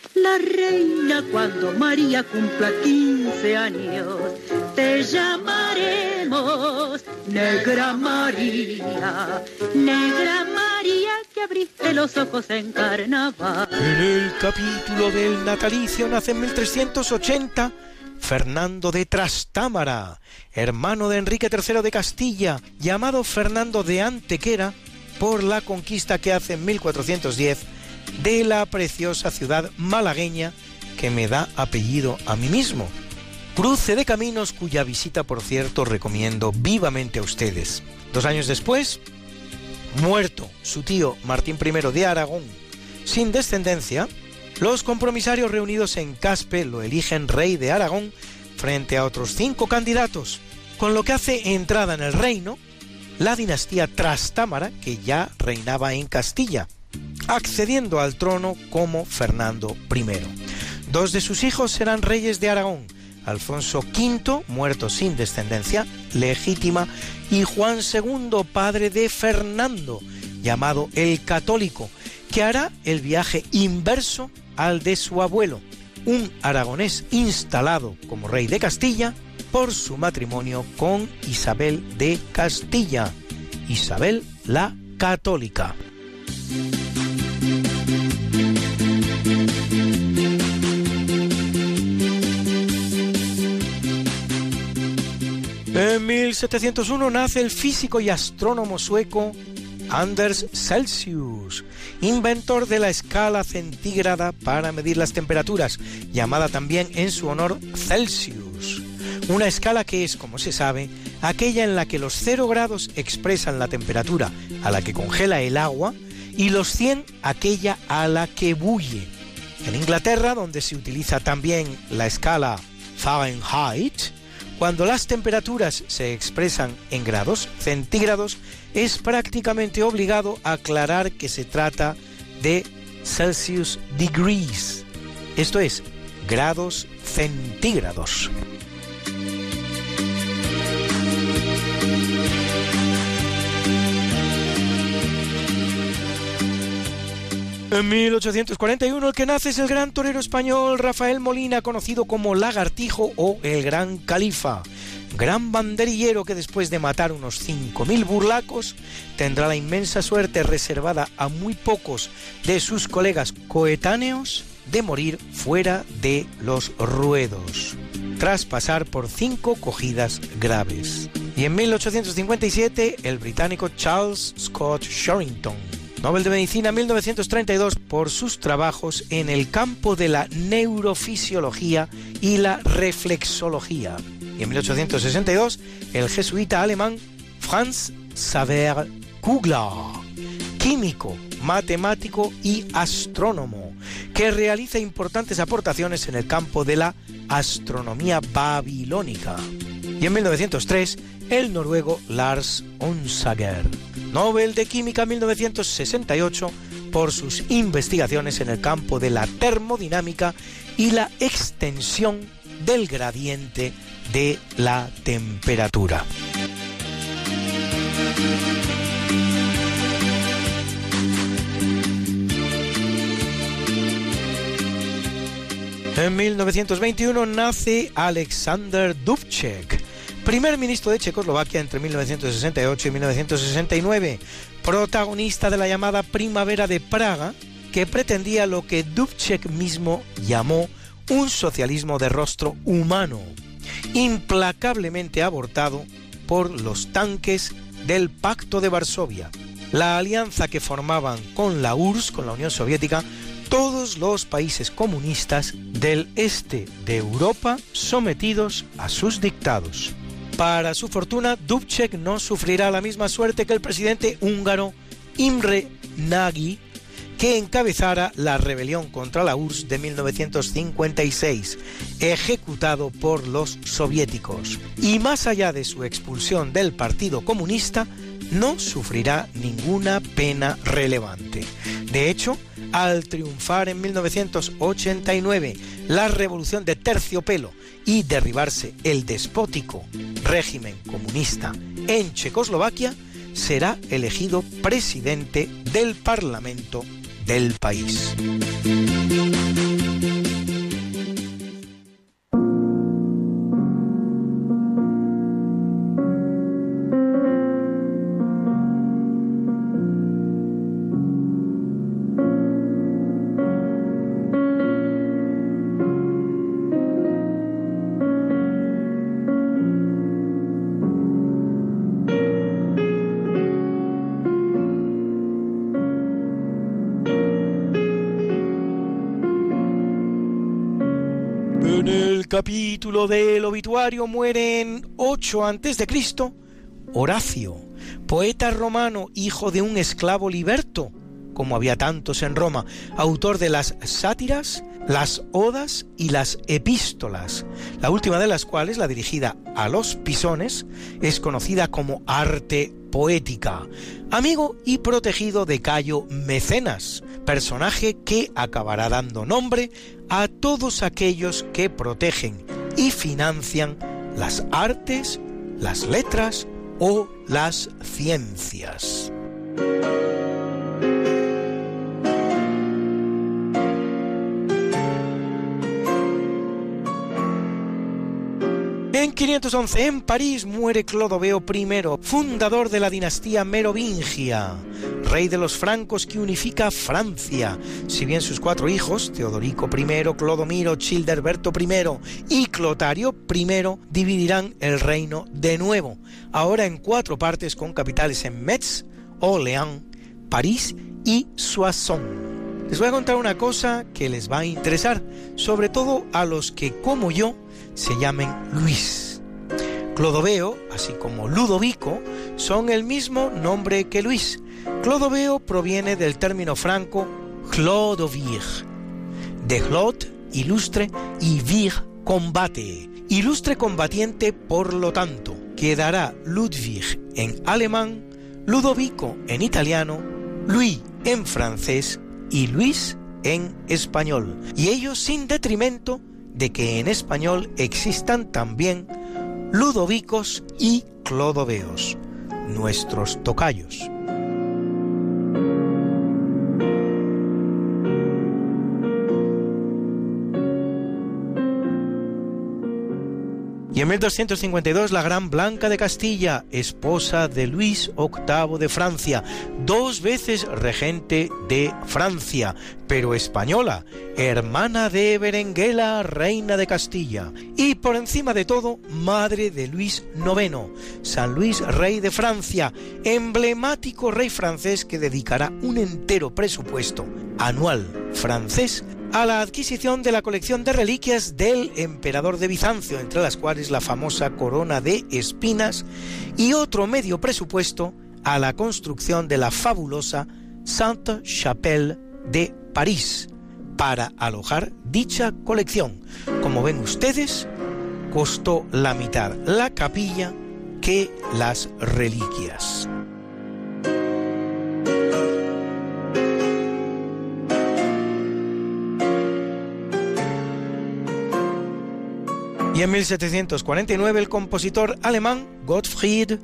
la reina cuando María cumpla 15 años. Te llamaremos Negra María, Negra María que abriste los ojos en carnaval. En el capítulo del natalicio nace en 1380 Fernando de Trastámara, hermano de Enrique III de Castilla, llamado Fernando de Antequera por la conquista que hace en 1410 de la preciosa ciudad malagueña que me da apellido a mí mismo. Cruce de caminos cuya visita, por cierto, recomiendo vivamente a ustedes. Dos años después, muerto su tío Martín I de Aragón, sin descendencia, los compromisarios reunidos en Caspe lo eligen rey de Aragón frente a otros cinco candidatos, con lo que hace entrada en el reino la dinastía Trastámara, que ya reinaba en Castilla, accediendo al trono como Fernando I. Dos de sus hijos serán reyes de Aragón, Alfonso V, muerto sin descendencia legítima, y Juan II, padre de Fernando, llamado el Católico, que hará el viaje inverso al de su abuelo, un aragonés instalado como rey de Castilla por su matrimonio con Isabel de Castilla, Isabel la Católica. En 1701 nace el físico y astrónomo sueco Anders Celsius, inventor de la escala centígrada para medir las temperaturas, llamada también en su honor Celsius. Una escala que es, como se sabe, aquella en la que los 0 grados expresan la temperatura a la que congela el agua y los 100 aquella a la que bulle. En Inglaterra, donde se utiliza también la escala Fahrenheit, cuando las temperaturas se expresan en grados centígrados, es prácticamente obligado aclarar que se trata de Celsius degrees, esto es, grados centígrados. En 1841 el que nace es el gran torero español Rafael Molina, conocido como Lagartijo o el Gran Califa. Gran banderillero que después de matar unos 5.000 burlacos tendrá la inmensa suerte reservada a muy pocos de sus colegas coetáneos de morir fuera de los ruedos, tras pasar por cinco cogidas graves. Y en 1857 el británico Charles Scott Sherrington Nobel de Medicina 1932 por sus trabajos en el campo de la neurofisiología y la reflexología. Y en 1862 el jesuita alemán Franz Xaver Kugler, químico, matemático y astrónomo, que realiza importantes aportaciones en el campo de la astronomía babilónica. Y en 1903 el noruego Lars Onsager Nobel de Química 1968 por sus investigaciones en el campo de la termodinámica y la extensión del gradiente de la temperatura. En 1921 nace Alexander Dubček, primer ministro de Checoslovaquia entre 1968 y 1969, protagonista de la llamada Primavera de Praga, que pretendía lo que Dubček mismo llamó un socialismo de rostro humano, implacablemente abortado por los tanques del Pacto de Varsovia, la alianza que formaban con la URSS, con la Unión Soviética, todos los países comunistas del este de Europa sometidos a sus dictados. Para su fortuna, Dubček no sufrirá la misma suerte que el presidente húngaro Imre Nagy, que encabezara la rebelión contra la URSS de 1956, ejecutado por los soviéticos. Y más allá de su expulsión del Partido Comunista, no sufrirá ninguna pena relevante. De hecho, al triunfar en 1989 la revolución de terciopelo y derribarse el despótico régimen comunista en Checoslovaquia, será elegido presidente del Parlamento del país. Del obituario mueren 8 antes de Cristo Horacio, poeta romano, hijo de un esclavo liberto, como había tantos en Roma, autor de las sátiras, las odas y las epístolas, la última de las cuales, la dirigida a los pisones, es conocida como arte poética, amigo y protegido de Cayo Mecenas, personaje que acabará dando nombre a todos aquellos que protegen y financian las artes, las letras o las ciencias. En 511 en París muere Clodoveo I, fundador de la dinastía merovingia, rey de los francos que unifica Francia. Si bien sus cuatro hijos, Teodorico I, Clodomiro, Childerberto I y Clotario I, dividirán el reino de nuevo, ahora en cuatro partes con capitales en Metz, Orléans, París y Soissons. Les voy a contar una cosa que les va a interesar, sobre todo a los que, como yo, se llamen Luis. Clodoveo, así como Ludovico, son el mismo nombre que Luis. Clodoveo proviene del término franco Clodovir, de Clod, ilustre, y Vir, combate. Ilustre combatiente, por lo tanto, quedará Ludwig en alemán, Ludovico en italiano, Louis en francés y Luis en español, y ello sin detrimento de que en español existan también ludovicos y clodoveos, nuestros tocayos. En 1252 la gran Blanca de Castilla, esposa de Luis VIII de Francia, dos veces regente de Francia, pero española, hermana de Berenguela, reina de Castilla, y por encima de todo, madre de Luis IX, San Luis, rey de Francia, emblemático rey francés que dedicará un entero presupuesto anual francés a la adquisición de la colección de reliquias del emperador de Bizancio, entre las cuales la famosa corona de espinas, y otro medio presupuesto a la construcción de la fabulosa Sainte Chapelle de París, para alojar dicha colección. Como ven ustedes, costó la mitad la capilla que las reliquias. En 1749 el compositor alemán Gottfried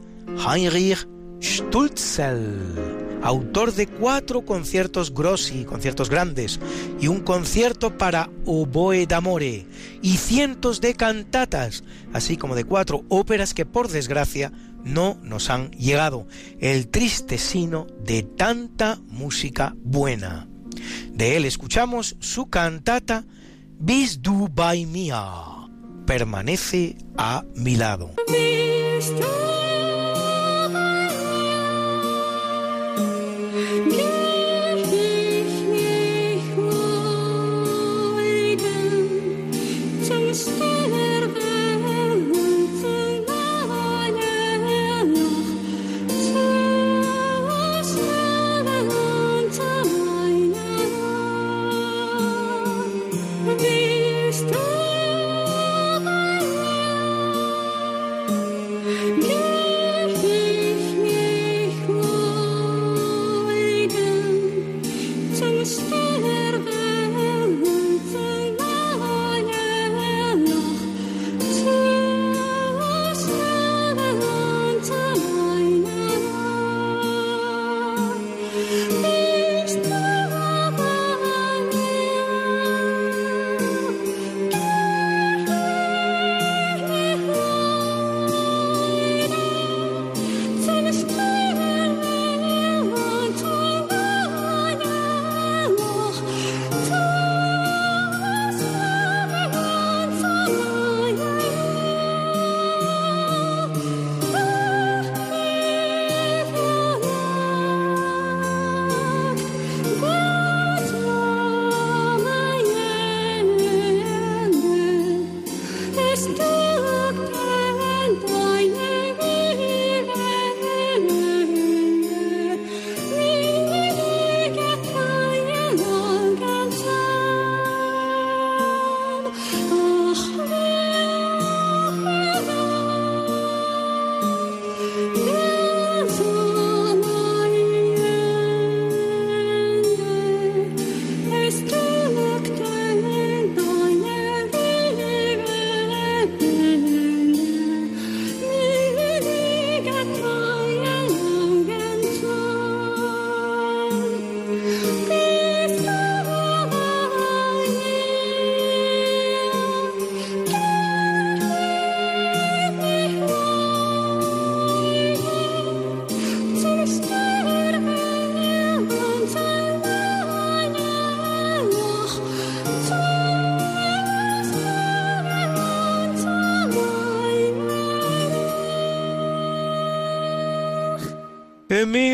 Heinrich Stulzel, autor de cuatro conciertos grossi, conciertos grandes, y un concierto para oboe d'amore, y cientos de cantatas, así como de cuatro óperas que por desgracia no nos han llegado, el triste sino de tanta música buena. De él escuchamos su cantata Bis du bei mir permanece a mi lado.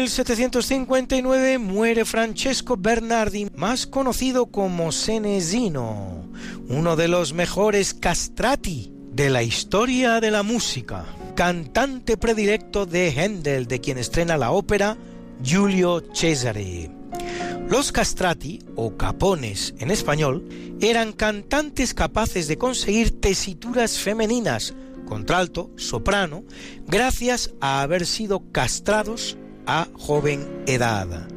1759 muere Francesco Bernardi, más conocido como Senesino, uno de los mejores castrati de la historia de la música, cantante predilecto de Händel, de quien estrena la ópera Giulio Cesare. Los castrati, o capones en español, eran cantantes capaces de conseguir tesituras femeninas, contralto, soprano, gracias a haber sido castrados a joven edad.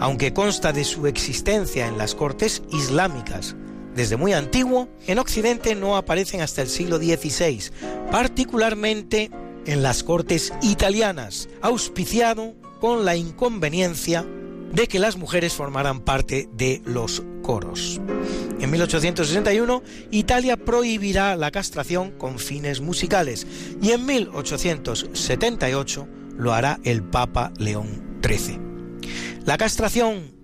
Aunque consta de su existencia en las cortes islámicas desde muy antiguo, en Occidente no aparecen hasta el siglo XVI, particularmente en las cortes italianas, auspiciado con la inconveniencia de que las mujeres formaran parte de los coros. En 1861, Italia prohibirá la castración con fines musicales y en 1878 lo hará el Papa León XIII. La castración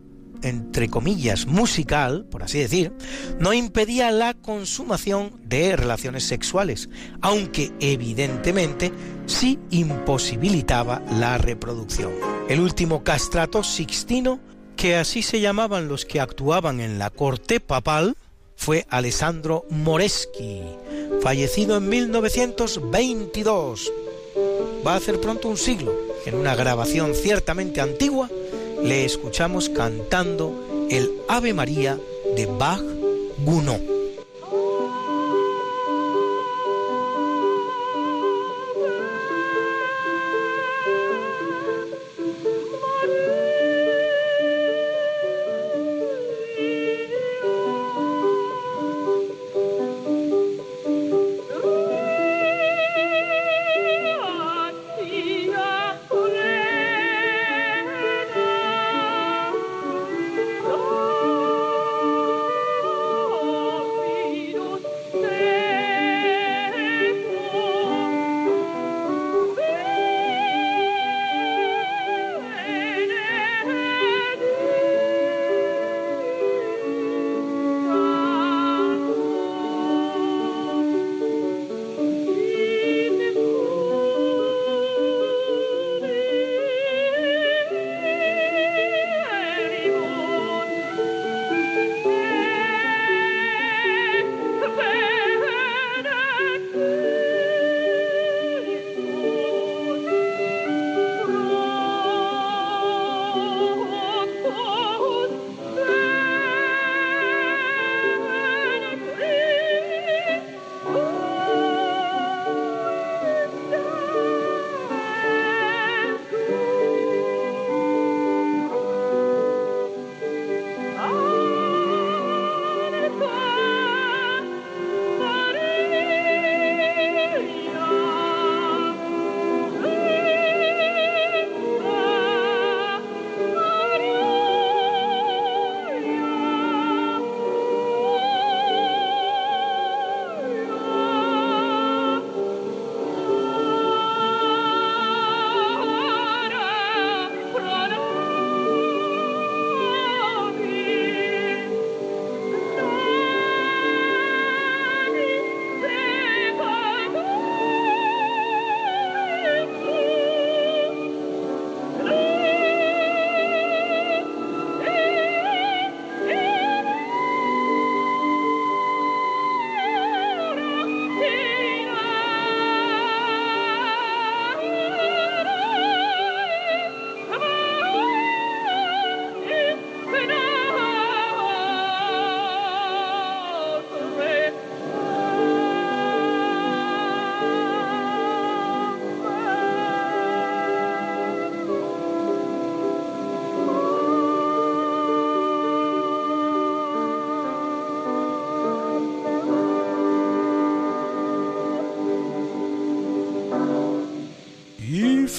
entre comillas, musical, por así decir, no impedía la consumación de relaciones sexuales, aunque evidentemente sí imposibilitaba la reproducción. El último castrato sixtino, que así se llamaban los que actuaban en la corte papal, fue Alessandro Moreschi, fallecido en 1922. Va a hacer pronto un siglo, en una grabación ciertamente antigua, le escuchamos cantando el Ave María de Bach Gounod.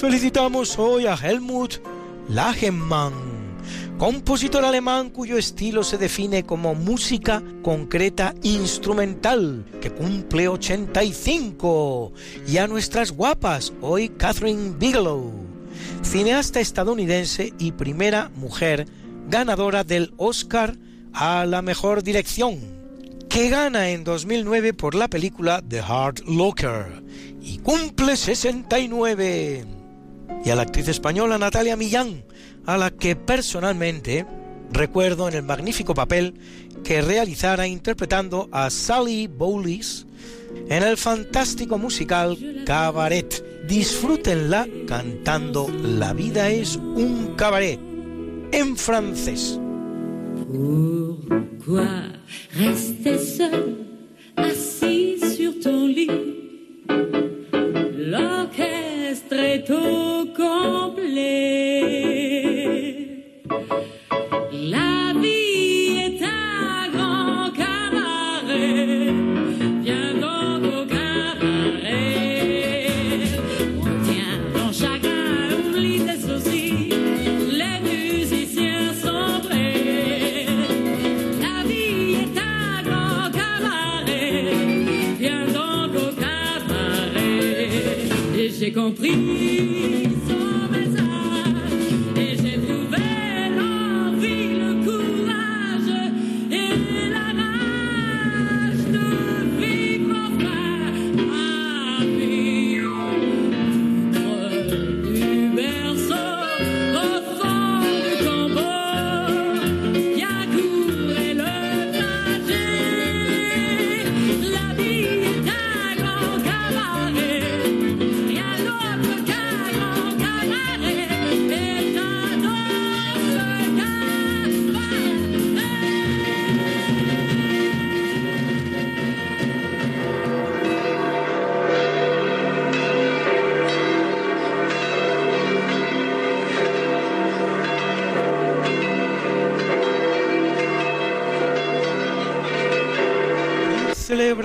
Felicitamos hoy a Helmut Lagemann, compositor alemán cuyo estilo se define como música concreta instrumental, que cumple 85, y a nuestras guapas, hoy Catherine Bigelow, cineasta estadounidense y primera mujer ganadora del Oscar a la mejor dirección, que gana en 2009 por la película The Hard Locker y cumple 69 y a la actriz española Natalia Millán, a la que personalmente recuerdo en el magnífico papel que realizara interpretando a Sally Bowles en el fantástico musical Cabaret. Disfrútenla cantando La vida es un cabaret en francés. l'orchestre tout complet. La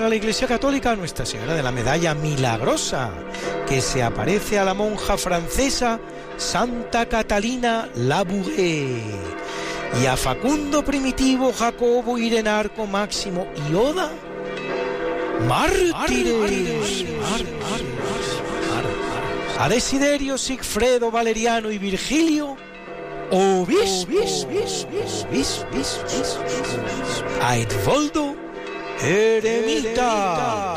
Celebra la Iglesia Católica Nuestra Señora de la Medalla Milagrosa, que se aparece a la monja francesa Santa Catalina Labouré y a Facundo Primitivo, Jacobo, Irenarco, Máximo y Oda, mártires. A Desiderio, Sigfredo, Valeriano y Virgilio, obispos. A Edvoldo, eremita.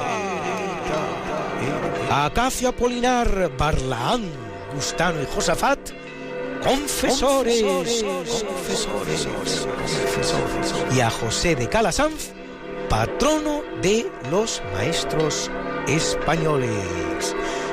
A Acacio Apolinar, Barlaán, Gustano y Josafat, confesores. confesores, Y a José de Calasanz, patrono de los maestros españoles.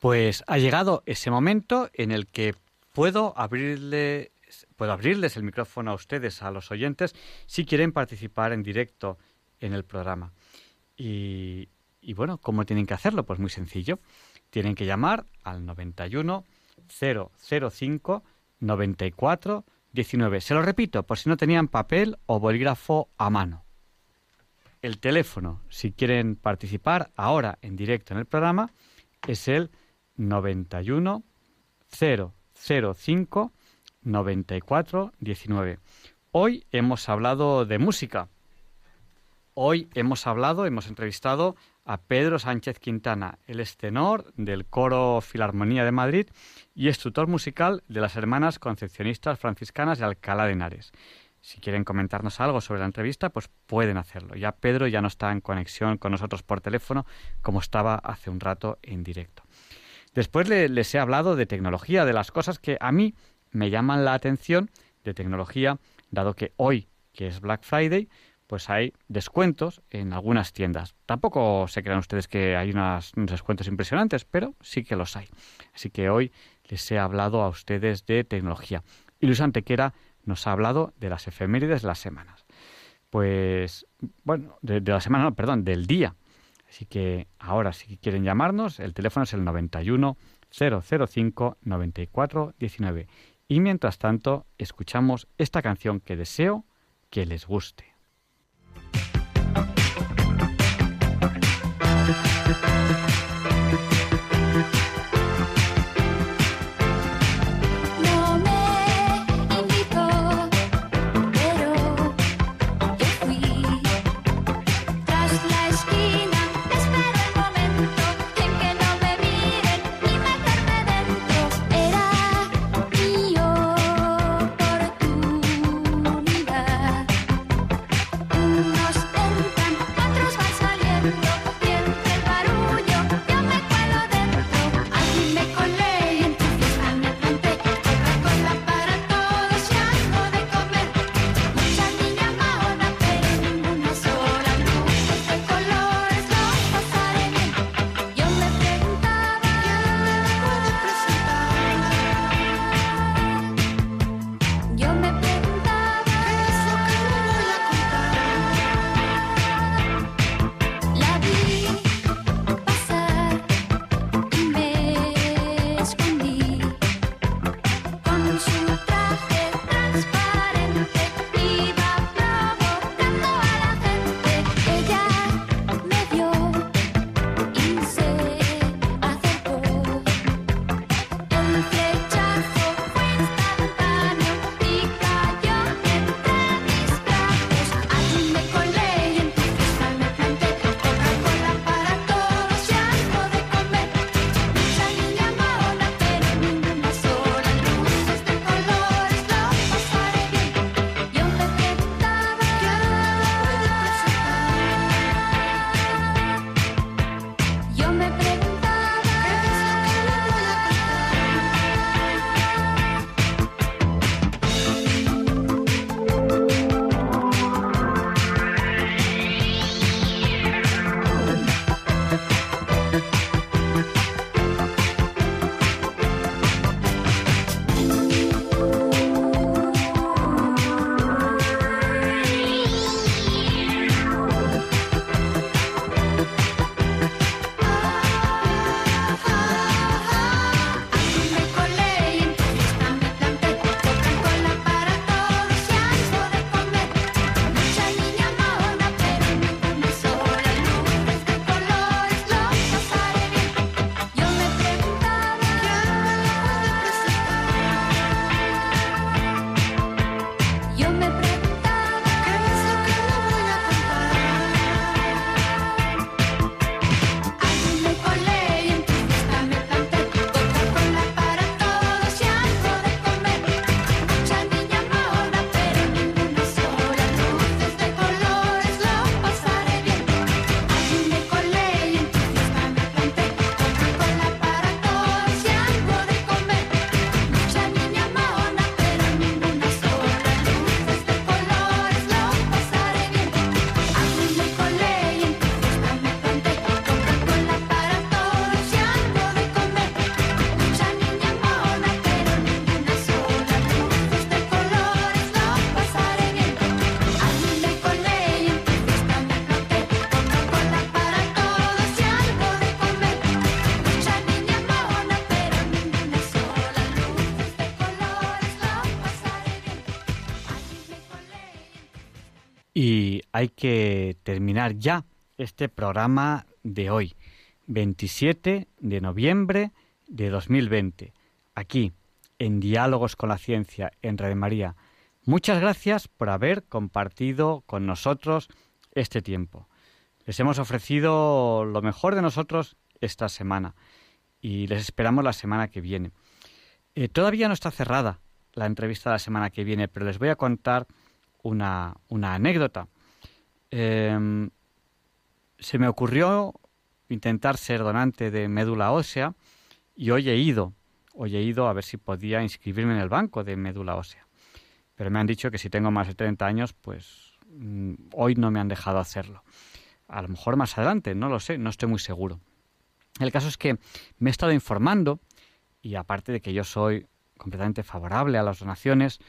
Pues ha llegado ese momento en el que puedo abrirle, puedo abrirles el micrófono a ustedes, a los oyentes, si quieren participar en directo en el programa. Y, y bueno, ¿cómo tienen que hacerlo? Pues muy sencillo. Tienen que llamar al 91 005 94 19. Se lo repito, por si no tenían papel o bolígrafo a mano. El teléfono, si quieren participar ahora en directo en el programa, es el 91 005 94 19. Hoy hemos hablado de música. Hoy hemos hablado, hemos entrevistado a Pedro Sánchez Quintana. Es tenor del Coro Filarmonía de Madrid y es tutor musical de las Hermanas Concepcionistas Franciscanas de Alcalá de Henares. Si quieren comentarnos algo sobre la entrevista, pues pueden hacerlo. Ya Pedro ya no está en conexión con nosotros por teléfono como estaba hace un rato en directo. Después le- les he hablado de tecnología, de las cosas que a mí me llaman la atención de tecnología, dado que hoy, que es Black Friday, pues hay descuentos en algunas tiendas. Tampoco se crean ustedes que hay unas- unos descuentos impresionantes, pero sí que los hay. Así que hoy les he hablado a ustedes de tecnología. Y Luis Antequera nos ha hablado de las efemérides de las semanas. Pues, bueno, de, de la semana, no, perdón, del día. Así que ahora, si quieren llamarnos, el teléfono es el 91 005 94 19. Y mientras tanto, escuchamos esta canción que deseo que les guste. Hay que terminar ya este programa de hoy, 27 de noviembre de 2020, aquí en Diálogos con la Ciencia en Radio María. Muchas gracias por haber compartido con nosotros este tiempo. Les hemos ofrecido lo mejor de nosotros esta semana y les esperamos la semana que viene. Eh, todavía no está cerrada la entrevista de la semana que viene, pero les voy a contar una anécdota. Em, se me ocurrió intentar ser donante de médula ósea y hoy he ido, hoy he ido a ver si podía inscribirme en el banco de médula ósea. Pero me han dicho que si tengo más de 30 años, pues mm, hoy no me han dejado hacerlo. A lo mejor más adelante, no lo sé, no estoy muy seguro. El caso es que me he estado informando y aparte de que yo soy completamente favorable a las donaciones,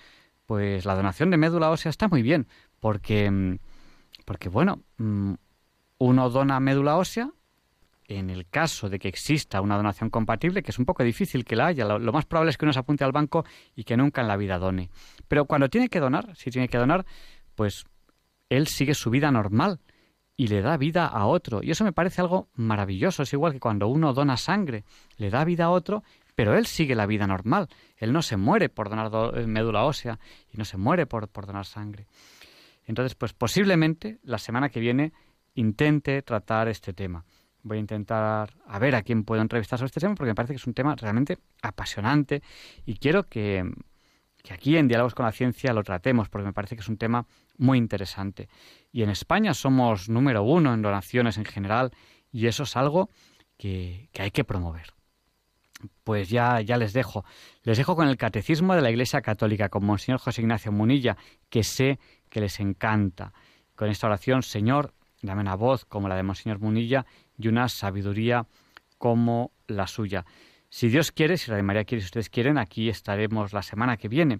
pues la donación de médula ósea está muy bien, porque, mm, porque bueno, mm, uno dona médula ósea en el caso de que exista una donación compatible, que es un poco difícil que la haya, lo, más probable es que uno se apunte al banco y que nunca en la vida done. Pero cuando tiene que donar, si tiene que donar, pues él sigue su vida normal y le da vida a otro. Y eso me parece algo maravilloso. Es igual que cuando uno dona sangre, le da vida a otro, pero él sigue la vida normal. Él no se muere por donar médula ósea y no se muere por, por donar sangre. Entonces, pues posiblemente la semana que viene intente tratar este tema. Voy a intentar a ver a quién puedo entrevistar sobre este tema porque me parece que es un tema realmente apasionante y quiero que, que aquí en Diálogos con la Ciencia lo tratemos porque me parece que es un tema muy interesante. Y en España somos número uno en donaciones en general y eso es algo que, que hay que promover. Pues ya, ya les dejo. Les dejo con el Catecismo de la Iglesia Católica, con Monseñor José Ignacio Munilla, que sé que les encanta. Con esta oración, Señor, dame una voz como la de Monseñor Munilla y una sabiduría como la suya. Si Dios quiere, si Radio María quiere, si ustedes quieren, aquí estaremos la semana que viene.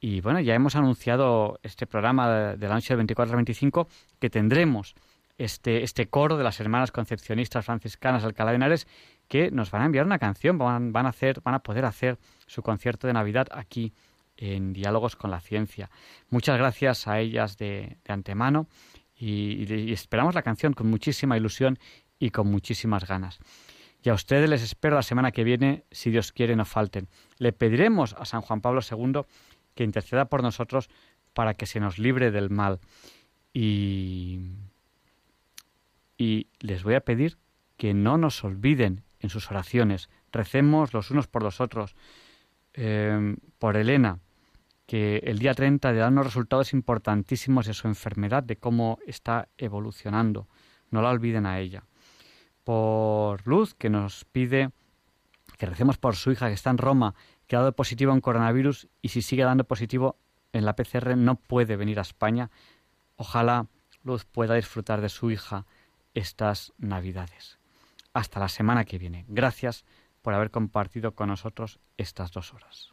Y bueno, ya hemos anunciado este programa de la noche del 24 al 25 que tendremos este, este coro de las hermanas concepcionistas franciscanas Alcalá de Henares que nos van a enviar una canción, van, van, a hacer, van a poder hacer su concierto de Navidad aquí en Diálogos con la Ciencia. Muchas gracias a ellas de, de antemano y, esperamos la canción con muchísima ilusión y con muchísimas ganas. Y a ustedes les espero la semana que viene, si Dios quiere, no falten. Le pediremos a San Juan Pablo II que interceda por nosotros para que se nos libre del mal. Y, y les voy a pedir que no nos olviden en sus oraciones. Recemos los unos por los otros. Eh, por Elena, que el día 30 de dar unos resultados importantísimos de su enfermedad, de cómo está evolucionando. No la olviden a ella. Por Luz, que nos pide que recemos por su hija que está en Roma, que ha dado positivo en coronavirus y si sigue dando positivo en la PCR no puede venir a España. Ojalá Luz pueda disfrutar de su hija estas Navidades. Hasta la semana que viene. Gracias por haber compartido con nosotros estas dos horas.